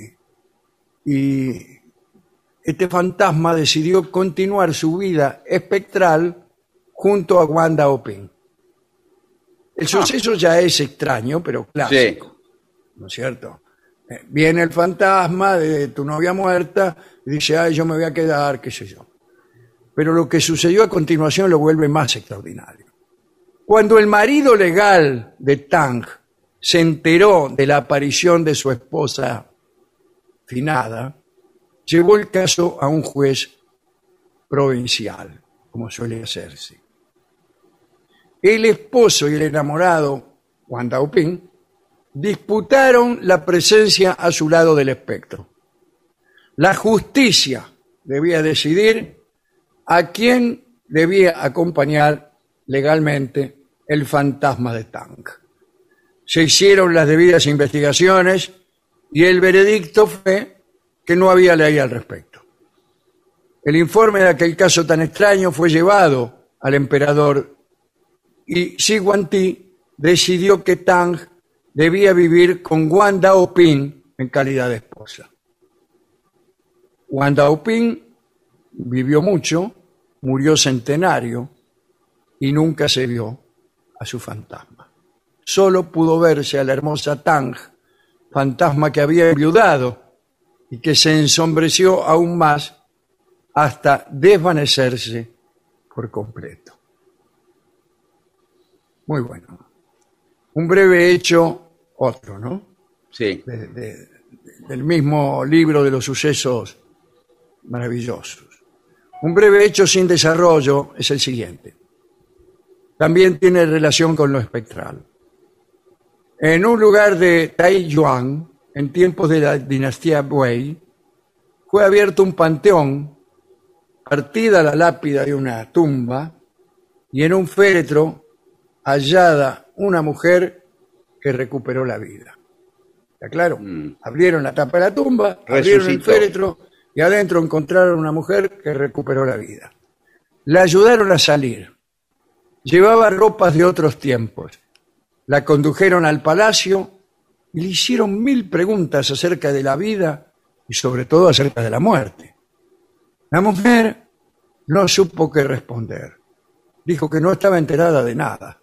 y este fantasma decidió continuar su vida espectral junto a Wanda Oping. El suceso ya es extraño, pero clásico. ¿no es cierto? Eh, Viene el fantasma de tu novia muerta y dice, ay, yo me voy a quedar, qué sé yo. Pero lo que sucedió a continuación lo vuelve más extraordinario. Cuando el marido legal de Tang se enteró de la aparición de su esposa finada, llevó el caso a un juez provincial, como suele hacerse. El esposo y el enamorado, Wang Daoping, disputaron la presencia a su lado del espectro. La justicia debía decidir a quién debía acompañar legalmente el fantasma de Tang. Se hicieron las debidas investigaciones y el veredicto fue que no había ley al respecto. El informe de aquel caso tan extraño fue llevado al emperador y Xi Guangti decidió que Tang debía vivir con Wang Daoping en calidad de esposa. Wang Daoping vivió mucho, murió centenario y nunca se vio a su fantasma. Solo pudo verse a la hermosa Tang, fantasma que había enviudado y que se ensombreció aún más hasta desvanecerse por completo. Muy bueno. Un breve hecho, otro, ¿no? Sí. de- de- del mismo libro de los sucesos maravillosos. Un breve hecho sin desarrollo es el siguiente. También tiene relación con lo espectral. En un lugar de Taiyuan, en tiempos de la dinastía Wei, fue abierto un panteón, partida la lápida de una tumba, y en un féretro hallada una mujer que recuperó la vida. ¿Está claro? Abrieron la tapa de la tumba, abrieron el féretro y adentro encontraron una mujer que recuperó la vida. La ayudaron a salir. Llevaba ropas de otros tiempos. La condujeron al palacio le hicieron mil preguntas acerca de la vida y sobre todo acerca de la muerte. La mujer no supo qué responder. Dijo que no estaba enterada de nada.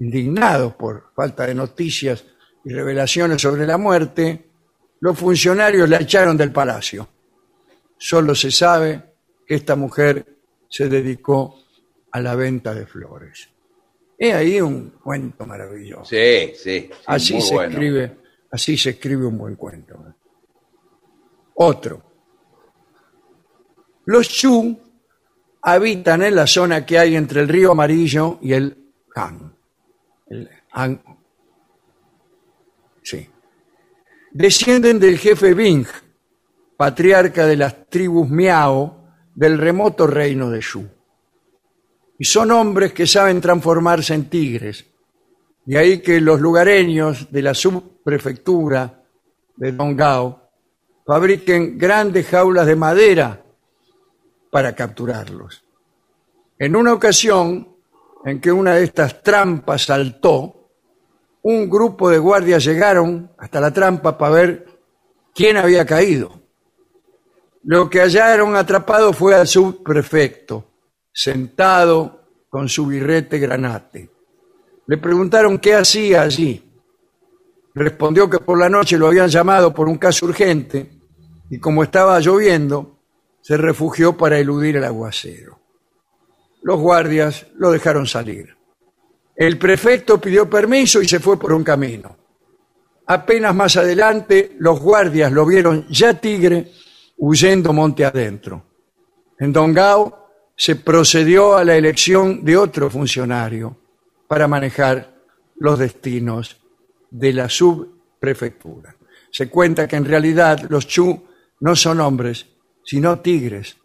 Indignados por falta de noticias y revelaciones sobre la muerte, los funcionarios la echaron del palacio. Solo se sabe que esta mujer se dedicó a la venta de flores. He ahí un cuento maravilloso. Sí, sí. sí, Así se bueno. escribe, así se escribe un buen cuento. Otro. Los Chu habitan en la zona que hay entre el río Amarillo y el Han. El Han. Sí. Descienden del jefe Bing, patriarca de las tribus Miao del remoto reino de Shu. Y son hombres que saben transformarse en tigres De ahí que los lugareños de la subprefectura de Dongao fabriquen grandes jaulas de madera para capturarlos. En una ocasión en que una de estas trampas saltó, un grupo de guardias llegaron hasta la trampa para ver quién había caído. Lo que hallaron atrapado fue al subprefecto, sentado con su birrete granate. Le preguntaron qué hacía allí. Respondió que por la noche lo habían llamado por un caso urgente y como estaba lloviendo, se refugió para eludir el aguacero. Los guardias lo dejaron salir. El prefecto pidió permiso y se fue por un camino. Apenas más adelante, los guardias lo vieron ya tigre huyendo monte adentro. En Dongao se procedió a la elección de otro funcionario para manejar los destinos de la subprefectura. Se cuenta que en realidad los Chu no son hombres, sino tigres.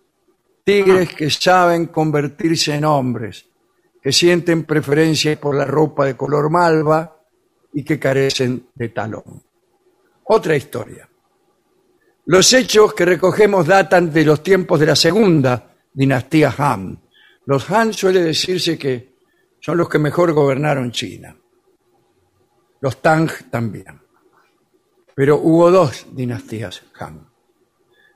Tigres que saben convertirse en hombres, que sienten preferencia por la ropa de color malva y que carecen de talón. Otra historia. Los hechos que recogemos datan de los tiempos de la segunda dinastía Han. Los Han suele decirse que son los que mejor gobernaron China. Los Tang también. Pero hubo dos dinastías Han.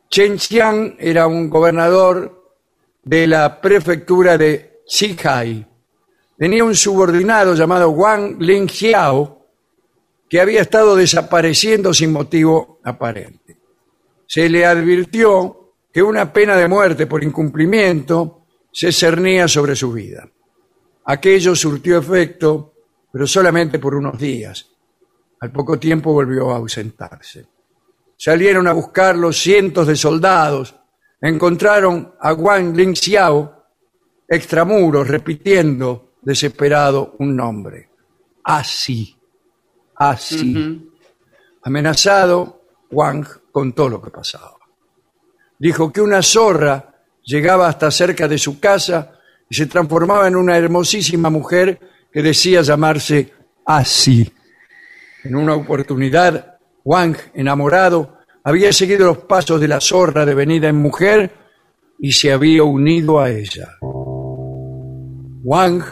Chen Xiang era un gobernador de la prefectura de Xihai. Tenía un subordinado llamado Wang Lingxiao que había estado desapareciendo sin motivo aparente se le advirtió que una pena de muerte por incumplimiento se cernía sobre su vida. Aquello surtió efecto, pero solamente por unos días. Al poco tiempo volvió a ausentarse. Salieron a buscarlo cientos de soldados. Encontraron a Wang Lingxiao extramuros repitiendo desesperado un nombre. Así, así. Amenazado, Wang contó lo que pasaba. Dijo que una zorra llegaba hasta cerca de su casa y se transformaba en una hermosísima mujer que decía llamarse así. En una oportunidad, Wang, enamorado, había seguido los pasos de la zorra devenida en mujer y se había unido a ella. Wang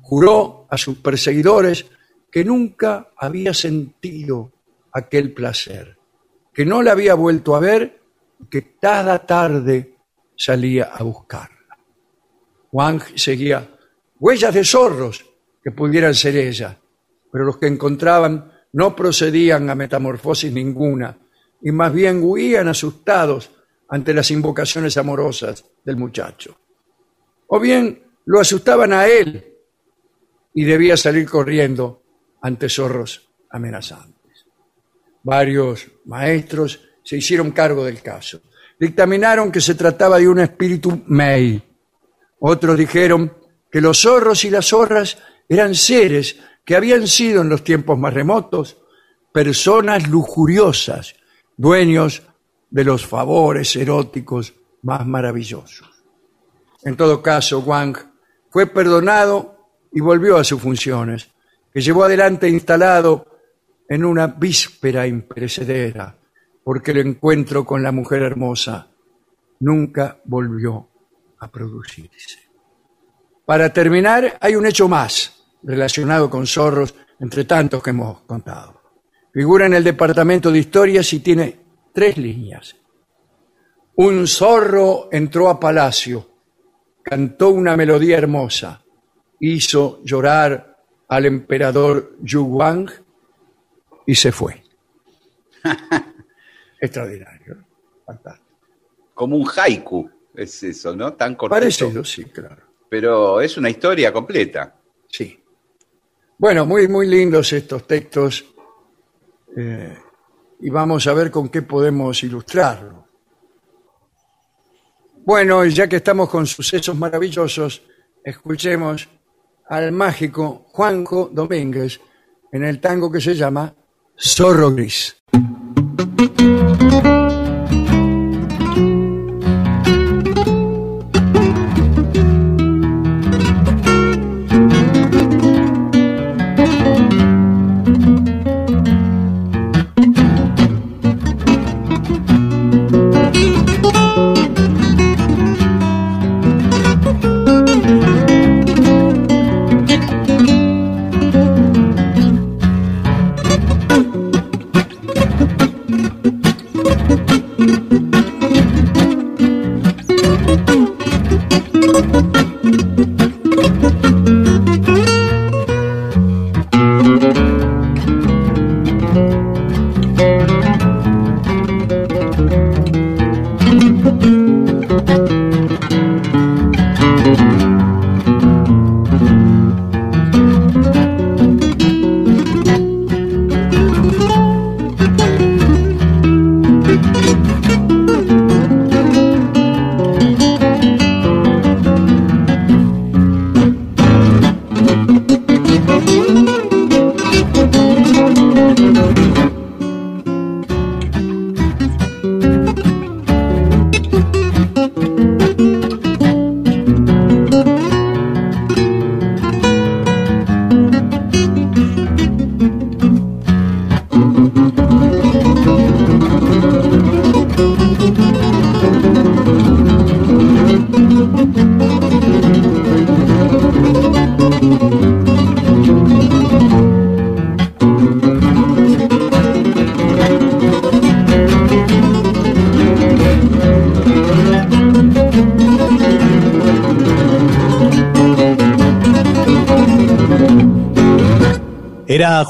juró a sus perseguidores que nunca había sentido aquel placer que no la había vuelto a ver, que cada tarde salía a buscarla. Wang seguía huellas de zorros que pudieran ser ella, pero los que encontraban no procedían a metamorfosis ninguna y más bien huían asustados ante las invocaciones amorosas del muchacho. O bien lo asustaban a él y debía salir corriendo ante zorros amenazantes. Varios maestros se hicieron cargo del caso. Dictaminaron que se trataba de un espíritu Mei. Otros dijeron que los zorros y las zorras eran seres que habían sido en los tiempos más remotos personas lujuriosas, dueños de los favores eróticos más maravillosos. En todo caso, Wang fue perdonado y volvió a sus funciones, que llevó adelante instalado en una víspera imperecedera, porque el encuentro con la mujer hermosa nunca volvió a producirse. Para terminar, hay un hecho más relacionado con zorros, entre tantos que hemos contado. Figura en el departamento de historias y tiene tres líneas. Un zorro entró a palacio, cantó una melodía hermosa, hizo llorar al emperador Yu Wang y se fue. Extraordinario, fantástico. Como un haiku, es eso, ¿no? Tan corto. Parecido, sí, claro. Pero es una historia completa. Sí. Bueno, muy, muy lindos estos textos. eh, y vamos a ver con qué podemos ilustrarlo. Bueno, y ya que estamos con sucesos maravillosos, escuchemos al mágico Juanjo Domínguez en el tango que se llama Zorro Gris.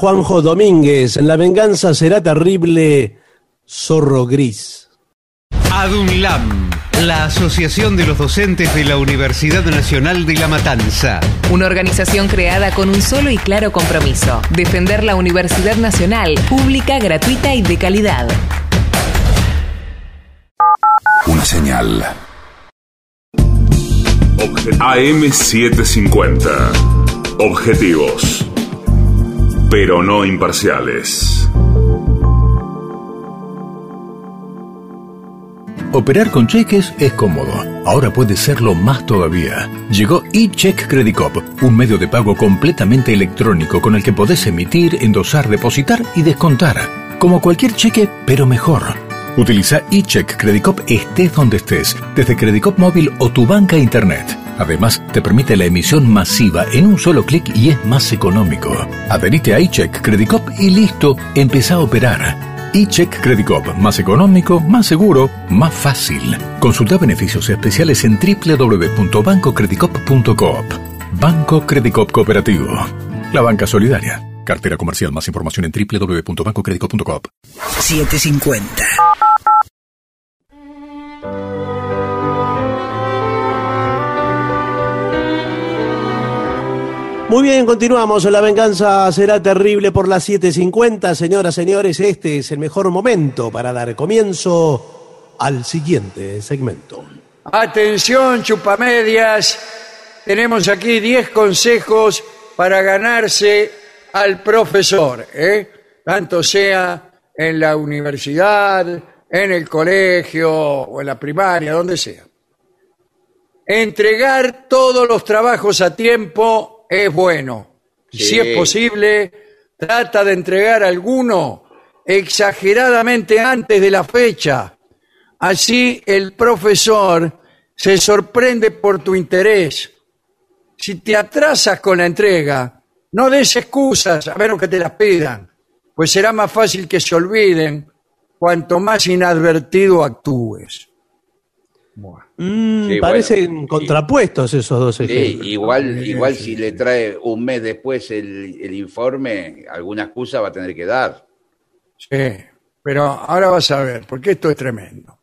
Juanjo Domínguez. La venganza será terrible. Zorro gris. ADUNLAM, la Asociación de los Docentes de la Universidad Nacional de La Matanza. Una organización creada con un solo y claro compromiso, defender la Universidad Nacional, pública, gratuita y de calidad. Una señal. AM750. Objetivos. Pero no imparciales. Operar con cheques es cómodo. Ahora puede serlo más todavía. Llegó eCheck Credit Cop, un medio de pago completamente electrónico con el que podés emitir, endosar, depositar y descontar. Como cualquier cheque, pero mejor. Utiliza eCheck Credit Cop estés donde estés, desde Credit Cop móvil o tu banca internet. Además, te permite la emisión masiva en un solo clic y es más económico. Adherite a eCheck Credit Cop y listo, empieza a operar eCheck Credit Cop, más económico, más seguro, más fácil. Consulta beneficios especiales en www.bancocreditcop.coop. Banco Credit Cop Cooperativo. La banca solidaria. Cartera comercial. Más información en www.bancocreditcop.coop. 750. Muy bien, continuamos. La venganza será terrible por las 7.50. Señoras, señores, este es el mejor momento para dar comienzo al siguiente segmento. Atención, chupamedias. Tenemos aquí 10 consejos para ganarse al profesor, ¿eh? tanto sea en la universidad, en el colegio o en la primaria, donde sea. Entregar todos los trabajos a tiempo es bueno. Si es posible, trata de entregar alguno exageradamente antes de la fecha. Así el profesor se sorprende por tu interés. Si te atrasas con la entrega, no des excusas a menos que te las pidan, pues será más fácil que se olviden cuanto más inadvertido actúes. Mm, Sí, parecen bueno. contrapuestos esos dos Sí, ejemplos. igual, igual si le trae un mes después el, el informe, alguna excusa va a tener que dar. Sí, pero ahora vas a ver, porque esto es tremendo.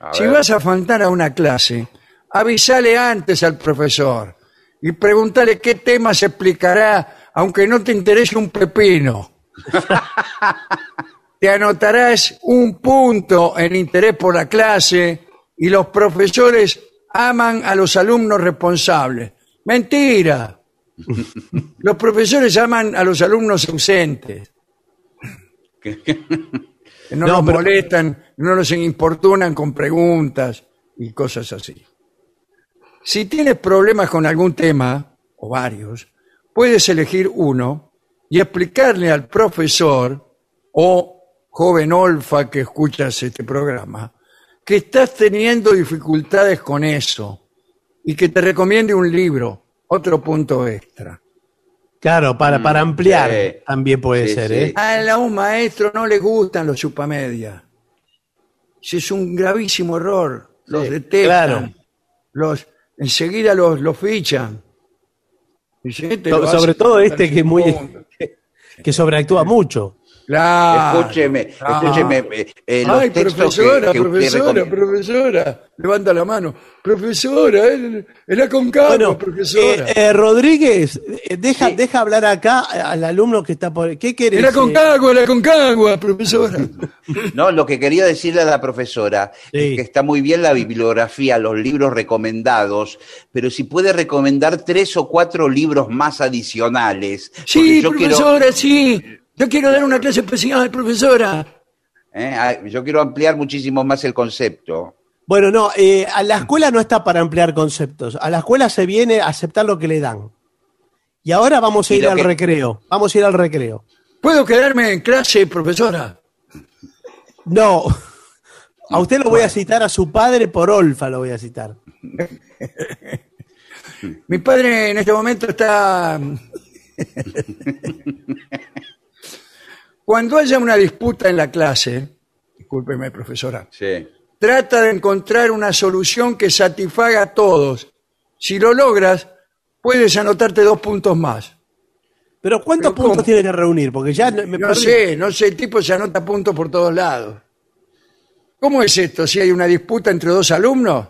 A Si ver. vas a faltar a una clase, avísale antes al profesor y pregúntale qué tema se explicará, aunque no te interese un pepino. te anotarás un punto en interés por la clase y los profesores aman a los alumnos responsables. Mentira. Los profesores aman a los alumnos ausentes. Que no, No, los pero- molestan, no los importunan con preguntas y cosas así. Si tienes problemas con algún tema, o varios, puedes elegir uno y explicarle al profesor o joven olfa que escuchas este programa que estás teniendo dificultades con eso y que te recomiende un libro, otro punto extra. Claro, para, para ampliar sí. también puede Sí, ser, sí. ¿eh? A un maestro no le gustan los chupamedias. Es un gravísimo error. Los Sí, detestan. claro. Los, enseguida los, los fichan. Este So- lo sobre todo este que es muy que sobreactúa mucho. Claro. escúcheme, claro. escúcheme, eh, eh, los Ay, textos profesora, que, que profesora, profesora. Levanta la mano. Profesora, él, él aconcagua, Bueno, profesora. eh, eh, Rodríguez, eh, deja, Sí. deja hablar acá al alumno que está por. ¿Qué querés? el eh? aconcagua, el aconcagua, profesora. No, lo que quería decirle a la profesora Sí. es que está muy bien la bibliografía, los libros recomendados, pero si puede recomendar tres o cuatro libros más adicionales. Sí, yo quiero, profesora, sí. Yo quiero dar una clase especial, profesora. eh, ah, yo quiero ampliar muchísimo más el concepto. Bueno, no, eh, a la escuela no está para ampliar conceptos. A la escuela se viene a aceptar lo que le dan. Y ahora vamos a ir al que- recreo. Vamos a ir al recreo. ¿Puedo quedarme en clase, profesora? No. A usted lo voy a citar a su padre por Olfa, lo voy a citar. Mi padre en este momento está... Cuando haya una disputa en la clase, discúlpeme, profesora, Sí. trata de encontrar una solución que satisfaga a todos. Si lo logras, puedes anotarte dos puntos más. Pero ¿cuántos Pero ¿cómo? puntos tiene que reunir? Porque ya me No perdí. sé, no sé, el tipo se anota puntos por todos lados. ¿Cómo es esto? Si hay una disputa entre dos alumnos,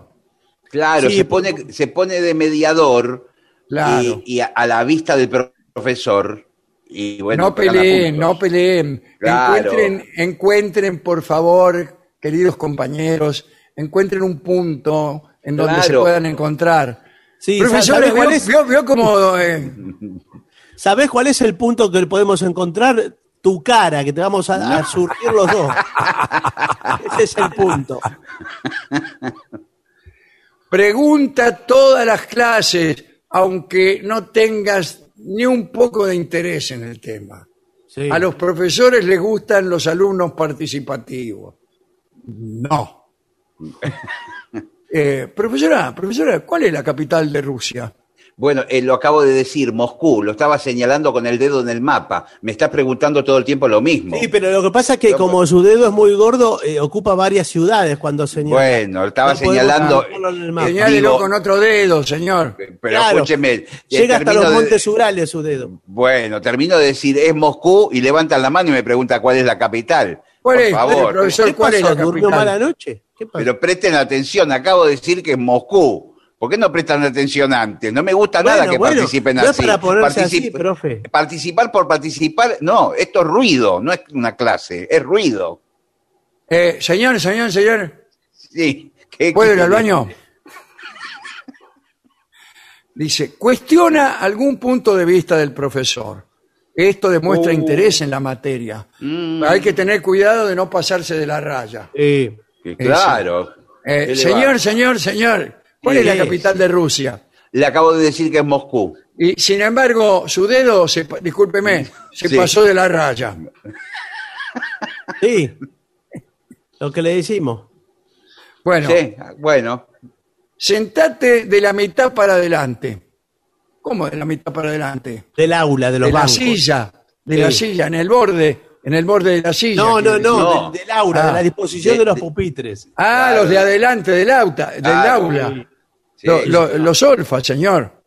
Claro, Sí, se, pone, se pone de mediador Claro. y, y a, a la vista del pro- profesor. Y bueno, no peleen, no peleen. Claro. Encuentren, encuentren, por favor, queridos compañeros, encuentren un punto en donde se puedan encontrar. Sí, Profesor, ¿sabes ¿vio, cuál es? vio- vio cómo, eh, ¿Sabés cuál es el punto que podemos encontrar? Tu cara, que te vamos a, a surgir los dos. Ese es el punto. pregunta todas las clases, aunque no tengas ni un poco de interés en el tema. Sí. A los profesores les gustan los alumnos participativos. No. Eh, profesora, profesora, ¿cuál es la capital de Rusia? Bueno, eh, lo acabo de decir, Moscú, lo estaba señalando con el dedo en el mapa. Me está preguntando todo el tiempo lo mismo. Sí, pero lo que pasa es que como su dedo es muy gordo, eh, ocupa varias ciudades cuando señala. Bueno, estaba No señalando. ponerlo en el mapa. Señálelo digo- con otro dedo, señor. Pero Claro. escúcheme. eh, Llega hasta los de- montes Urales su dedo. Bueno, termino de decir, es Moscú y levantan la mano y me pregunta cuál es la capital. ¿Cuál Por es? favor. Profesor, ¿Qué ¿cuál es la ¿Durmió capital? mala noche? ¿Qué pasó? Pero presten atención, acabo de decir que es Moscú. ¿Por qué no prestan atención antes? No me gusta Bueno, nada que bueno, participen no es así. para ponerse así, profe. Participar por participar, no, esto es ruido, no es una clase, es ruido. Eh, señor, señor, señor, Sí. ¿Qué- ¿puedo qué ir al baño? Dice, cuestiona algún punto de vista del profesor. Esto demuestra Uh. interés en la materia. Mm. Hay que tener cuidado de no pasarse de la raya. Eh, Claro. Eh, ¿Qué le señor, señor, señor, ¿cuál es la capital de Rusia? Le acabo de decir que es Moscú. Y sin embargo, su dedo, se, discúlpeme, se Sí. pasó de la raya. sí. Lo que le decimos. Bueno, Sí, bueno. sentate de la mitad para adelante. ¿Cómo de la mitad para adelante? Del aula, de los de la bancos. silla, de Sí. la silla, en el borde, en el borde de la silla. No, no, quiere no, decir. No. Del, del aula, Ah. de la disposición De- de, los pupitres. Ah, Claro. los de adelante del, auta, del Claro. aula. Lo- lo- los olfas, señor.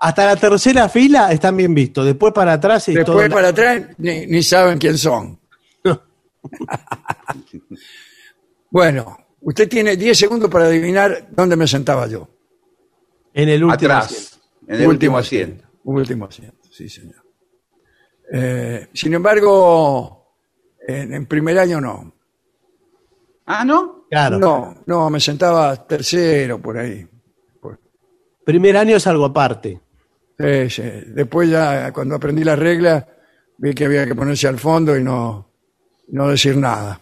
Hasta la tercera fila están bien vistos. Después para atrás y Después todo. para atrás ni, ni saben quién son. bueno, usted tiene 10 segundos para adivinar dónde me sentaba yo. En el último. Atrás, asiento. en el último asiento. Último asiento, sí, señor. Eh, sin embargo, en, en primer año no. Ah, ¿no? Claro. No, no, me sentaba tercero por ahí. Primer año es algo aparte. Sí, sí. Después ya, cuando aprendí las reglas, vi que había que ponerse al fondo y no, no decir nada.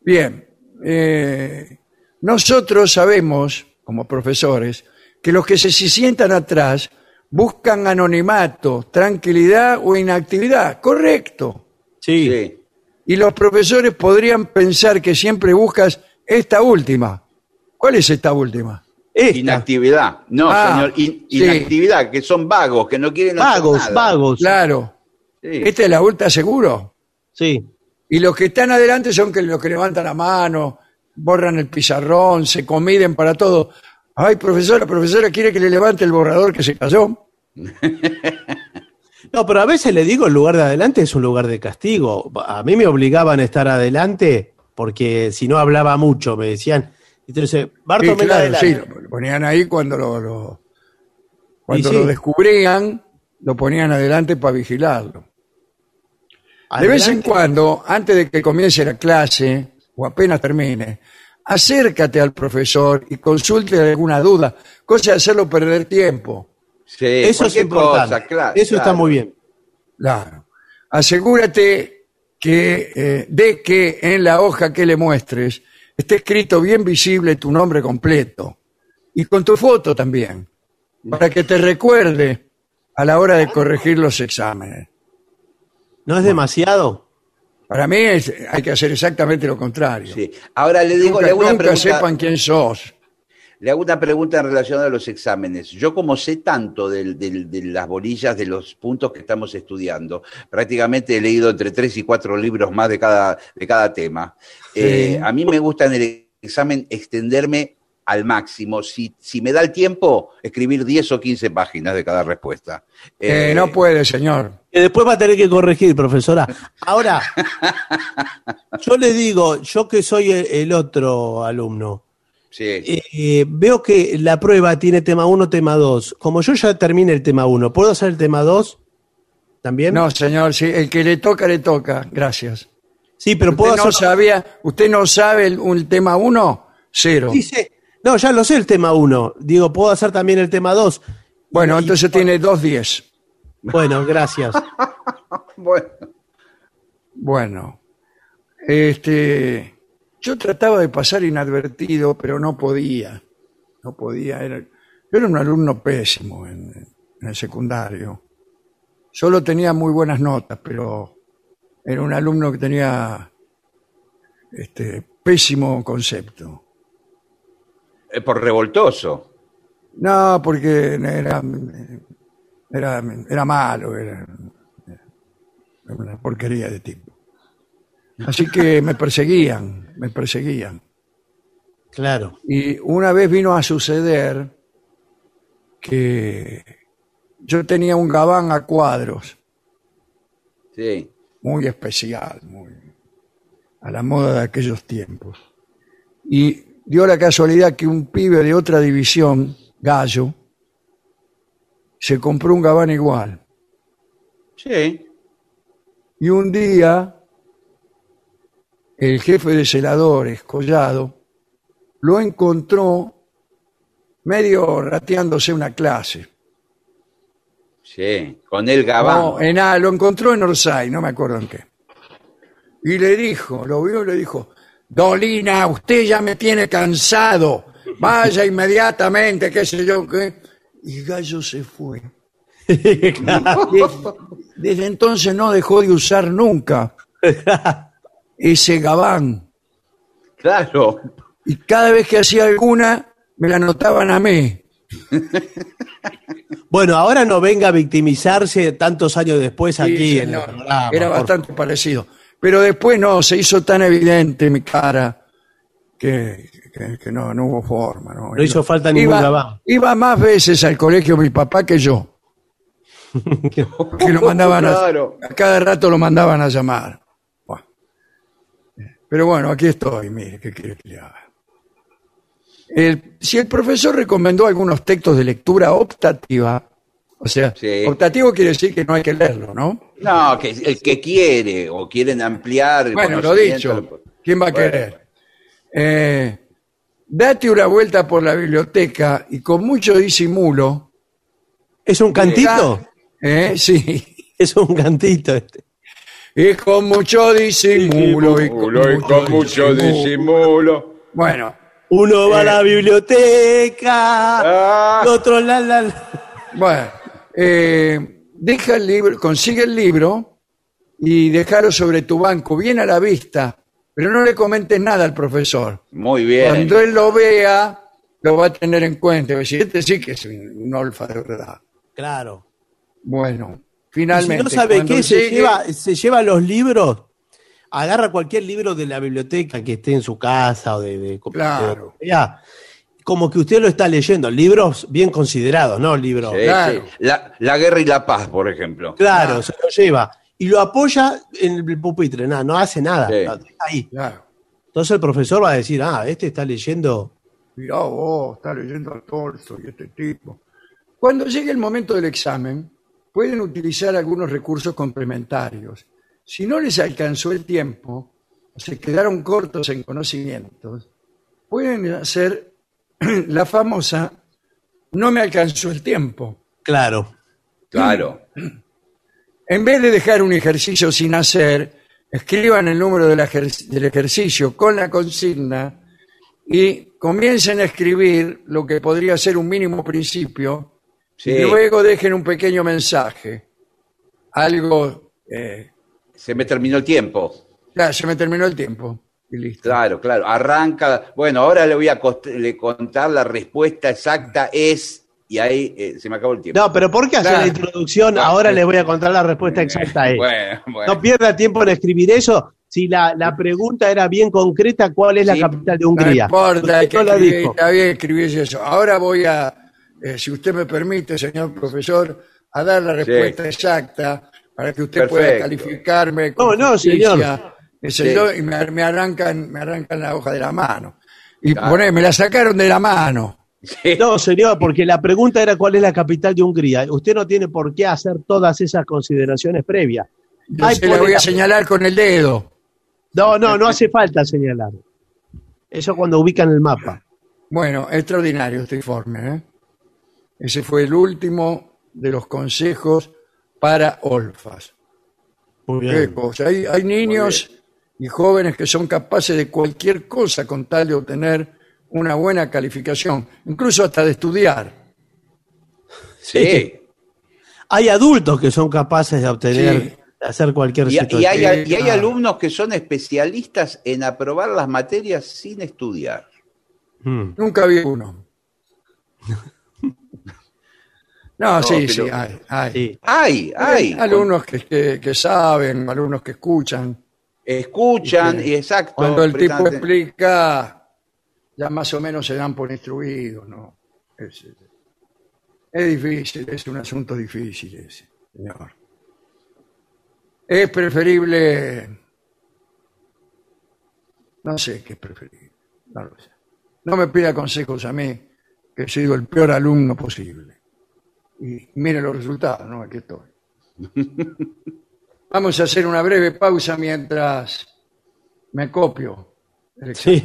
Bien, eh, nosotros sabemos, como profesores, que los que se, se sientan atrás buscan anonimato, tranquilidad o inactividad. Correcto. Sí. Sí. Y los profesores podrían pensar que siempre buscas esta última. ¿Cuál es esta última? Esta. Inactividad. No, Ah, señor, in- sí. inactividad, que son vagos, que no quieren hacer Vagos, nada. vagos. Claro. Sí. ¿Esta es la ultra seguro? Sí. Y los que están adelante son que los que levantan la mano, borran el pizarrón, se comiden para todo. Ay, profesora, profesora, ¿quiere que le levante el borrador que se cayó? No, pero a veces le digo el lugar de adelante es un lugar de castigo. A mí me obligaban a estar adelante porque si no hablaba mucho, me decían. Entonces, Sí, Barto, ven claro, sí, adelante. lo lo ponían ahí cuando lo, lo- cuando sí. lo descubrían, lo ponían adelante para vigilarlo. De vez en cuando, antes de que comience la clase, o apenas termine, acércate al profesor y consulte alguna duda, cosa de hacerlo perder tiempo. Sí, Eso es importante. cosa, claro, Eso está muy bien. Claro. Asegúrate que, eh, de que en la hoja que le muestres esté escrito bien visible tu nombre completo y con tu foto también, para que te recuerde a la hora de corregir los exámenes. ¿No es demasiado? Para mí es- hay que hacer exactamente lo contrario. Sí. Ahora le digo, nunca le hago una nunca pregunta. sepan quién sos. Le hago una pregunta en relación a los exámenes. Yo como sé tanto del- del- de las bolillas de los puntos que estamos estudiando, prácticamente he leído entre tres y cuatro libros más de cada, de cada tema. Eh, a mí me gusta en el examen extenderme al máximo. Si, si me da el tiempo, escribir 10 o 15 páginas de cada respuesta. Eh, Eh, no puede, señor. Que después va a tener que corregir, profesora. Ahora, yo le digo, yo que soy el, el otro alumno, sí. eh, veo que la prueba tiene tema 1, tema 2. Como yo ya terminé el tema 1, ¿puedo hacer el tema 2 también? No, señor, sí, el que le toca, le toca. Gracias. Sí, pero puedo ¿Usted no hacer... sabía, usted no sabe el, un tema uno? Cero. Dice, no, ya lo sé el tema 1. Digo, ¿puedo hacer también el tema 2? Bueno, Y- entonces tiene dos diez. Bueno, gracias. Bueno, Bueno, este, yo trataba de pasar inadvertido, pero no podía. No podía. Era, yo era un alumno pésimo en, en el secundario. Solo tenía muy buenas notas, pero era un alumno que tenía este, pésimo concepto. eh, por revoltoso. No, porque era, era, era malo, era, era una porquería de tipo. Así que me perseguían, me perseguían. Claro. Y una vez vino a suceder que yo tenía un gabán a cuadros, Sí. muy especial, muy a la moda de aquellos tiempos. Y dio la casualidad que un pibe de otra división, Gallo, se compró un gabán igual. Sí. Y un día, el jefe de celadores, Collado, lo encontró medio rateándose una clase. Sí. Con el gabán. No, en, ah, lo encontró en Orsay, no me acuerdo en qué. Y le dijo, lo vio y le dijo, Dolina, usted ya me tiene cansado, vaya inmediatamente, qué sé yo qué. Y Gallo se fue. Desde, desde entonces no dejó de usar nunca ese gabán. Claro. Y cada vez que hacía alguna, me la anotaban a mí. Bueno, ahora no venga a victimizarse tantos años después Sí, aquí en el señor. programa. Era por bastante parecido. Pero después no, se hizo tan evidente mi cara que, que- que no, no hubo forma. No, No hizo falta ningún iba, gabán. Iba más veces al colegio mi papá que yo. que lo mandaban a, cada rato lo mandaban a llamar. Pero bueno, aquí estoy, mire, ¿qué quiere que le haga? El- si el profesor recomendó algunos textos de lectura optativa, o sea, Sí. optativo quiere decir que no hay que leerlo, ¿no? No, que el que quiere o quieren ampliar. el Bueno, lo dicho, ¿quién va a Bueno. querer? Eh, date una vuelta por la biblioteca y con mucho disimulo. ¿Es un cantito? Eh, sí. Es un cantito este. Y con mucho disimulo. Y con, y con mucho disimulo. Bueno, Uno va a Eh. la biblioteca, Ah, el otro la, la, la. bueno. eh, deja el libro, consigue el libro y déjalo sobre tu banco, bien a la vista, pero no le comentes nada al profesor. muy bien. Cuando él lo vea, lo va a tener en cuenta. Va a decir, este sí que es un, un olfa de verdad. Claro. Bueno, Y si finalmente. no sabe cuando qué, se, lleva, se lleva los libros, agarra cualquier libro de la biblioteca que esté en su casa o de... de- Claro. de- ya. como que usted lo está leyendo, libros bien considerados, ¿no? Libros. Sí, Claro. sí. La, la guerra y la paz, por ejemplo. Claro, se lo lleva. Y lo apoya en el pupitre, nada, no hace nada. Sí. deja ahí. Claro. Entonces el profesor va a decir, ah, este está leyendo. Mirá vos, está leyendo a Tolstoy, este tipo. Cuando llegue el momento del examen, pueden utilizar algunos recursos complementarios. Si no les alcanzó el tiempo, o se quedaron cortos en conocimientos, pueden hacer la famosa no me alcanzó el tiempo. Claro. Claro. En vez de dejar un ejercicio sin hacer, escriban el número del, ejer- del ejercicio con la consigna y comiencen a escribir lo que podría ser un mínimo principio Sí. y luego dejen un pequeño mensaje. Algo, eh, Se me terminó el tiempo. ya se me terminó el tiempo y listo. Claro, claro. Arranca. Bueno, ahora le voy a cost- le contar la respuesta exacta es. Y ahí eh, se me acabó el tiempo. No, pero ¿por qué hacer Claro. la introducción? Ahora les voy a contar la respuesta exacta. a él. Bueno, bueno. No pierda tiempo en escribir eso si la, la pregunta era bien concreta, ¿cuál es la Sí. capital de No Hungría? importa, hay Usted que no la escribir, dijo. está bien escribirse eso. Ahora voy a, eh, si usted me permite, señor profesor, a dar la respuesta exacta para que usted pueda calificarme. con No, no, señor. Sí. y me, me arrancan, me arrancan la hoja de la mano. Y Claro. poné, me la sacaron de la mano. Sí. No, señor, porque la pregunta era cuál es la capital de Hungría. Usted no tiene por qué hacer todas esas consideraciones previas. Yo Ay, se la pone voy a la- señalar con el dedo. No, no, no hace falta señalar. Eso cuando ubican el mapa. Bueno, extraordinario este informe. ¿eh? Ese fue el último de los consejos para Olfas. Muy Qué cosa. Hay, hay niños y jóvenes que son capaces de cualquier cosa con tal de obtener una buena calificación, incluso hasta de estudiar. Sí. Hay adultos que son capaces de obtener, Sí. de hacer cualquier Y, y situación. hay, y hay alumnos que son especialistas en aprobar las materias sin estudiar. Mm. Nunca vi uno. No, sí, pero- sí, hay. hay. Sí. Hay, hay. alumnos que, que- que saben, alumnos que escuchan. Escuchan, y exacto. Cuando el tipo explica, ya más o menos se dan por instruidos, ¿no? Es, es difícil, es un asunto difícil ese, señor. Es preferible, no sé qué es preferible, no lo sé. No me pida consejos a mí, que he sido el peor alumno posible. Y mire los resultados, ¿no? Aquí estoy. Vamos a hacer una breve pausa mientras me copio. el. Sí.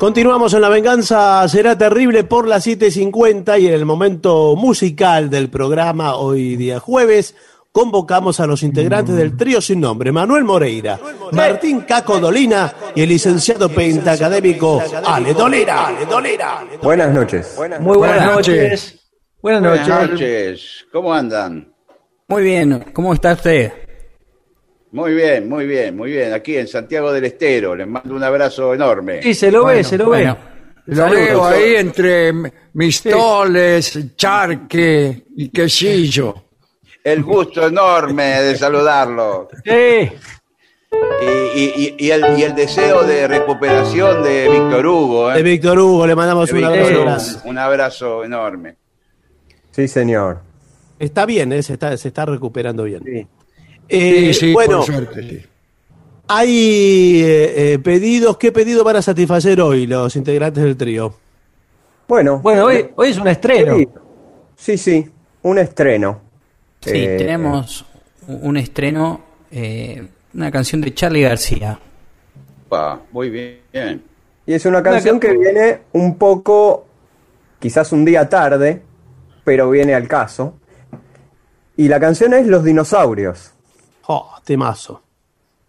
Continuamos en La Venganza Será Terrible por las 7.50 y en el momento musical del programa hoy día jueves convocamos a los integrantes del trío sin nombre, Manuel Moreira, Martín Caco Dolina y el licenciado pentacadémico Ale Dolera. Ale Dolera. Buenas noches. Muy buenas, Buenas noches. noches. Buenas noches. noches. ¿Cómo andan? Muy bien, ¿cómo está usted? Muy bien, muy bien, muy bien. Aquí en Santiago del Estero. Les mando un abrazo enorme. Sí, se lo ve, se lo Bueno, ve. lo Saludos. veo ahí entre mistoles, charque y quesillo. El gusto enorme de saludarlo. Sí, Y, y- y- y el, y el deseo de recuperación de Víctor Hugo. ¿eh? De Víctor Hugo, le mandamos un abrazo. Un abrazo enorme. Sí, señor. Está bien, ¿eh? se, está, se está recuperando bien. Sí. Eh, Sí, sí, bueno, por suerte, sí. hay eh, eh, pedidos. ¿Qué pedido van a satisfacer hoy los integrantes del trío? Bueno. bueno, hoy, hoy es un estreno. Sí, sí, un estreno. Sí, Eh, tenemos un estreno, eh, una canción de Charlie García. Pa, muy bien. Y es una canción que viene un poco, quizás un día tarde, pero viene al caso. Y la canción es Los dinosaurios. Oh, temazo.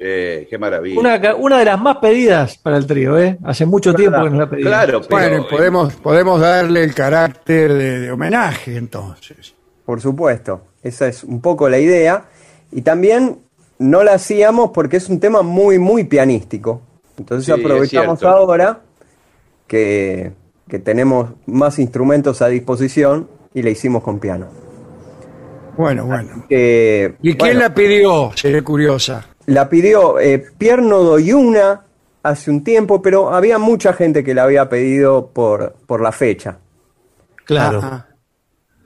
Eh, qué maravilla. Una, de las más pedidas para el trío, ¿eh? Hace mucho tiempo que nos la pedimos. Claro, pero, Bueno, podemos, podemos darle el carácter de, de homenaje entonces. Por supuesto, esa es un poco la idea. Y también no la hacíamos porque es un tema muy, muy pianístico. Entonces Sí, aprovechamos ahora que, que tenemos más instrumentos a disposición y la hicimos con piano. Bueno, bueno. Que, ¿Y quién bueno, la pidió? Seré curiosa. la pidió eh, Pierno Doyuna hace un tiempo, pero había mucha gente que la había pedido por, por la fecha. Claro.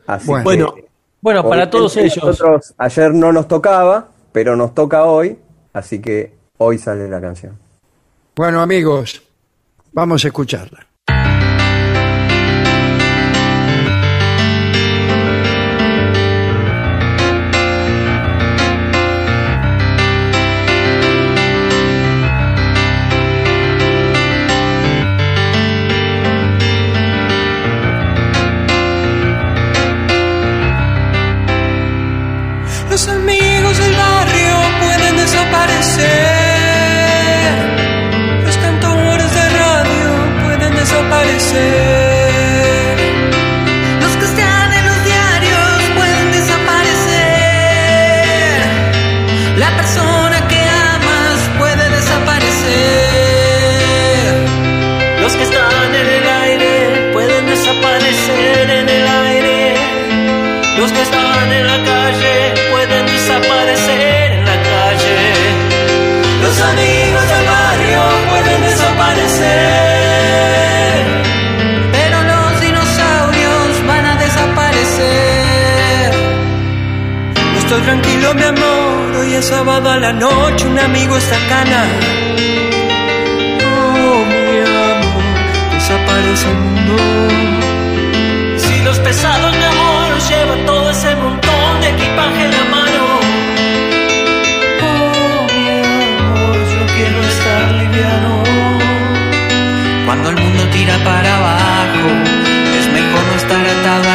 Así Bueno. que, Bueno, para todos ellos. Nosotros ayer no nos tocaba, pero nos toca hoy, así que hoy sale la canción. Bueno, amigos, vamos a escucharla. Sábado a la noche, un amigo está cana. Oh, mi amor, mundo. Si los pesados, mi amor, llevan todo ese montón de equipaje en la mano. Oh, mi amor, yo quiero estar liviano. Cuando el mundo tira para abajo, es mejor no estar atado.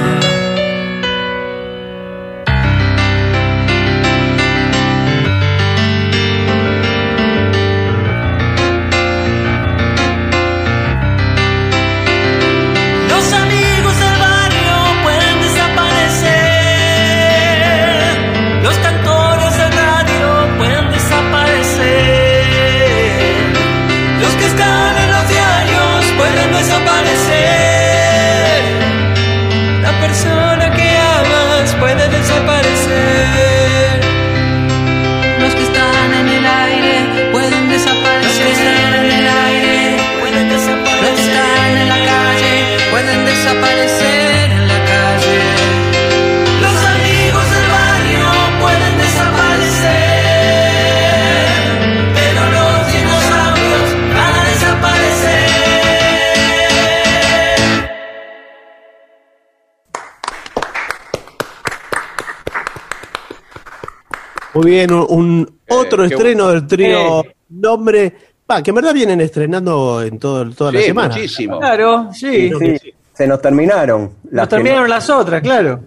Muy bien, un, un otro Eh, qué estreno del trío Eh. Nombre. Va, que en verdad vienen estrenando en todo, toda la Sí, semana. muchísimo. Claro, sí. Sí, sí. se nos terminaron. Nos las que- terminaron las otras, claro.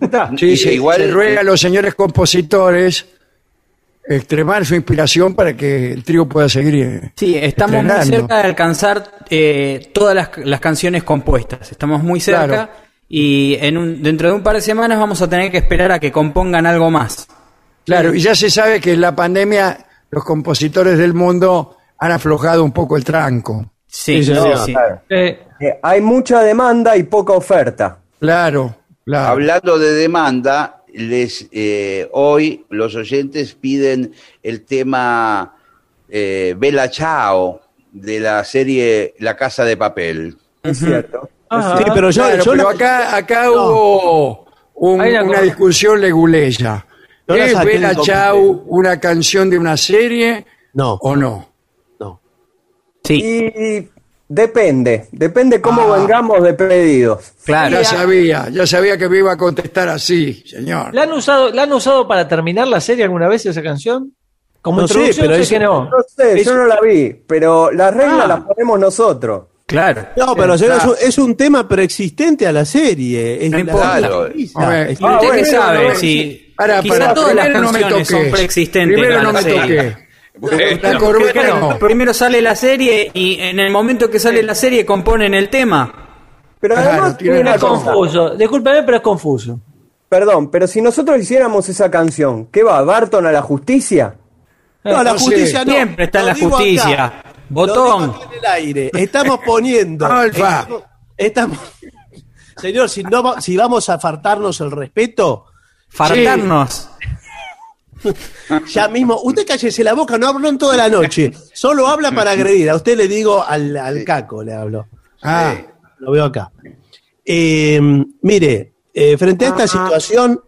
Está. Sí, Y- se, igual- se ruega a los señores compositores extremar su inspiración para que el trío pueda seguir. eh, Sí, estamos muy cerca de alcanzar eh, todas las, las canciones compuestas. Estamos muy cerca Claro. y en un, dentro de un par de semanas vamos a tener que esperar a que compongan algo más. Claro, y ya se sabe que en la pandemia los compositores del mundo han aflojado un poco el tranco. Sí, Sí, sí, señor. sí. Claro. Eh, hay mucha demanda y poca oferta. Claro, claro. Hablando de demanda, les eh, hoy los oyentes piden el tema eh, Bella Chao de la serie La Casa de Papel. Es cierto. Sí, pero yo, Claro, yo pero la- acá, acá hubo un- una una discusión leguleya. ¿Es Bella. Chau una canción de una serie No, o no? no. Sí, Y depende, depende cómo Ah. vengamos de pedidos. claro. Ya sabía, ya sabía que me iba a contestar así, señor. ¿La han, usado, ¿La han usado para terminar la serie alguna vez esa canción? Como No sé, pero sé es- que no. No sé, yo no la vi, pero las reglas Ah. las ponemos nosotros. Claro. No, pero es, un, es un tema preexistente a la serie. Es No la- importa. la Claro. ver, Es- ¿Y usted qué bueno, sabe? bueno, si Para, quizá para, todas las primero no canciones son preexistentes Primero a no la me serie. toques. La Bueno, no. primero sale la serie y en el momento que sale la serie componen el tema. Pero Claro, además una Es confuso. Discúlpeme, pero es confuso. Perdón, pero si nosotros hiciéramos esa canción, ¿qué va? ¿Barton a la justicia? No, la no sé. justicia no. Siempre está en la justicia. acá. Botón. En el aire. Estamos poniendo. Alfa. Estamos, señor, si, no, si vamos a faltarnos el respeto, Fartarnos. ya mismo. Usted cállese la boca, no habló en toda la noche. Solo habla para agredir. A usted le digo al, al caco, le hablo. Ah, Lo veo acá. Eh, mire, eh, frente a esta situación,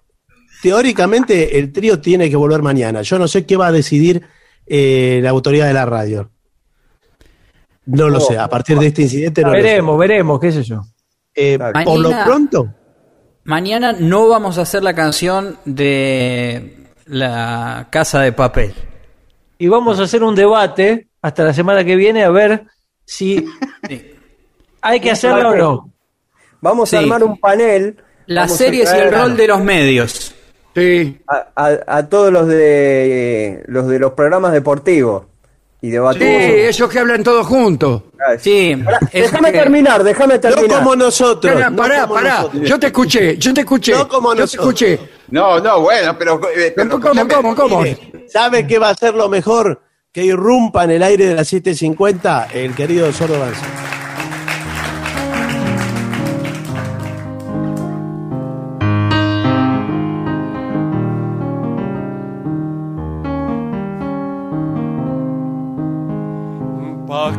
teóricamente el trío tiene que volver mañana. Yo no sé qué va a decidir eh, la autoridad de la radio. No lo sé, a partir de este incidente no lo sé. veremos, veremos, qué sé yo. Eh, Exacto. por lo Mañana- pronto, Mañana no vamos a hacer la canción de la casa de papel. Y vamos a hacer un debate hasta la semana que viene a ver si hay que hacerla o no. Vamos Sí. a armar un panel. Las series y el rol de los medios. sí. a, a- a todos los de los de los programas deportivos. Y Sí, debatimos. esos que hablan todos juntos. Sí, Pará, déjame que- terminar, déjame No terminar. como nosotros. Pará, no pará, como pará. nosotros. Yo te escuché, yo te escuché. No como yo te nosotros. escuché. No, no, bueno, pero... eh, pero ¿Cómo, cómo, cómo, ¿Sabe qué va a ser lo mejor? Que irrumpa en el aire de las 7.50 el querido Sordo Banza.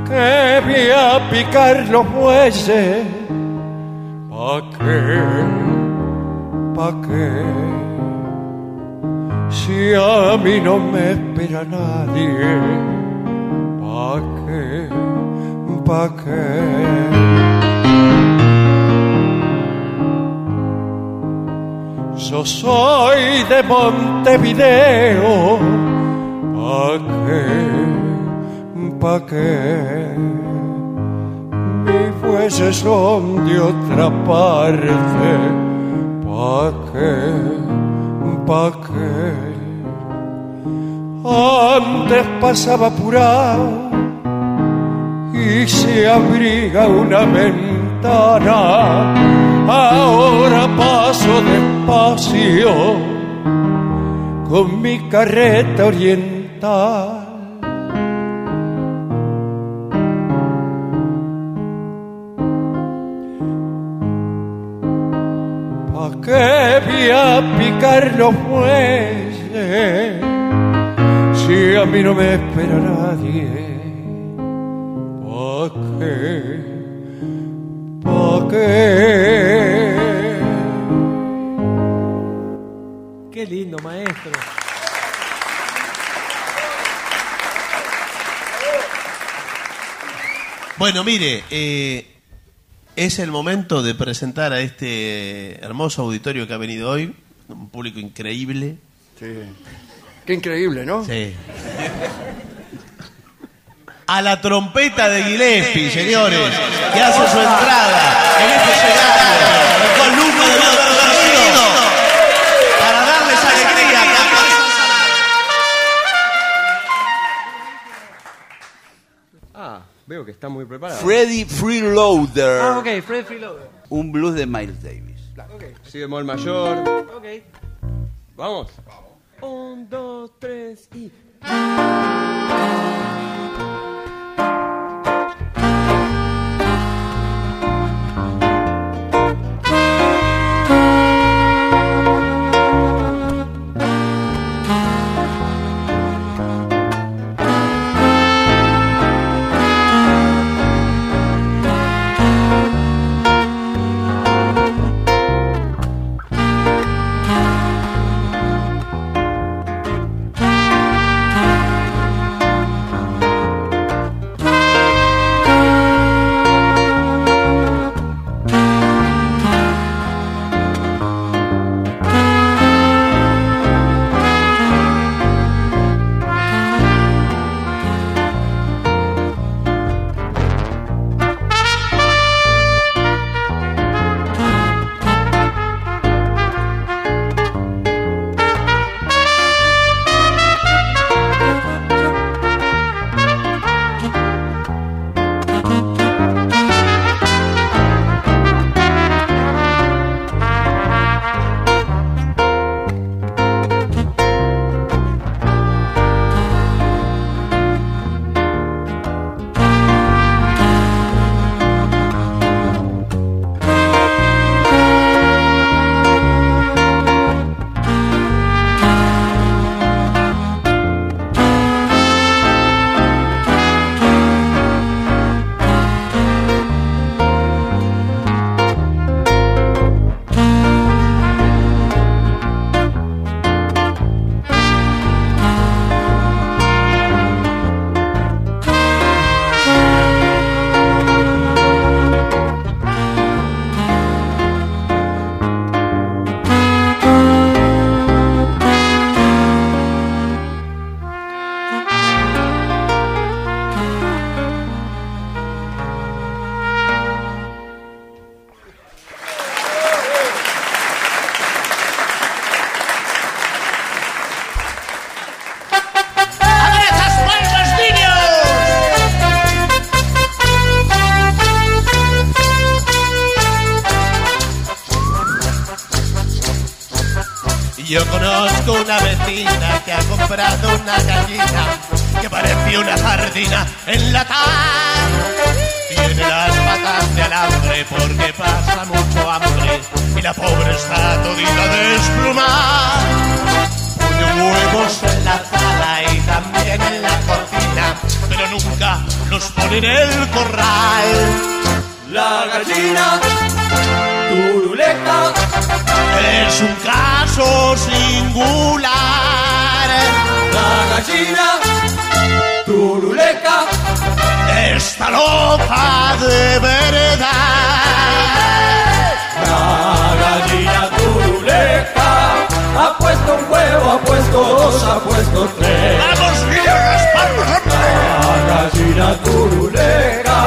¿Pa' qué voy a picar los bueyes? ¿Pa' qué? ¿Pa' qué? Si a mí no me espera nadie, ¿pa' qué? ¿Pa' qué? Yo soy de Montevideo, ¿pa' qué? ¿Pa' qué? Mis bueyes son de otra parte, ¿pa' qué? ¿pa' qué? Antes pasaba apurado y se abriga una ventana, ahora paso despacio con mi carreta oriental. ¿Pa' qué voy a picar los bueyes si a mí no me espera nadie? ¿Pa' qué? ¿Pa' qué? Qué lindo, maestro. Bueno, mire, eh, es el momento de presentar a este hermoso auditorio que ha venido hoy, un público increíble. Qué increíble, ¿no? Sí. A la trompeta de Gillespie, señores, que hace su entrada en este escenario veo que está muy preparado. Freddy Freeloader. Ah, ok, Fred Freeloader. Un blues de Miles Davis. Si bemol mayor. Ok. Vamos. Un, dos, tres y. comprado una gallina que parece una sardina enlatada. Tiene las patas de alambre porque pasa mucho hambre y la pobre está todita desplumada. Pone huevos en la sala y también en la cocina, pero nunca los pone en el corral. La gallina turuleca Es un caso singular. La gallina turuleca Está loca de verdad. La gallina turuleca ha puesto un huevo, ha puesto dos, ha puesto tres. ¡Vamos, viejas, vamos, La gallina turuleca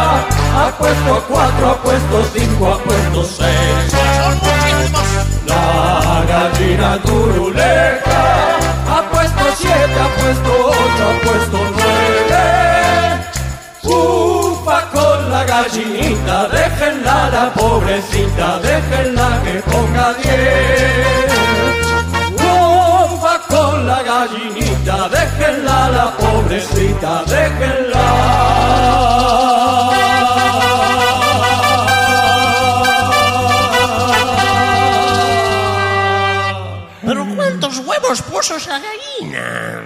ha puesto cuatro, ha puesto cinco, ha puesto seis. Son muchísimos. La gallina turuleca ha puesto siete, ha puesto ocho, ha puesto nueve. Ufa con la gallinita, déjenla la pobrecita, déjenla que ponga diez. Ufa con la gallinita, déjenla la pobrecita, déjenla. Huevos puso esa gallina?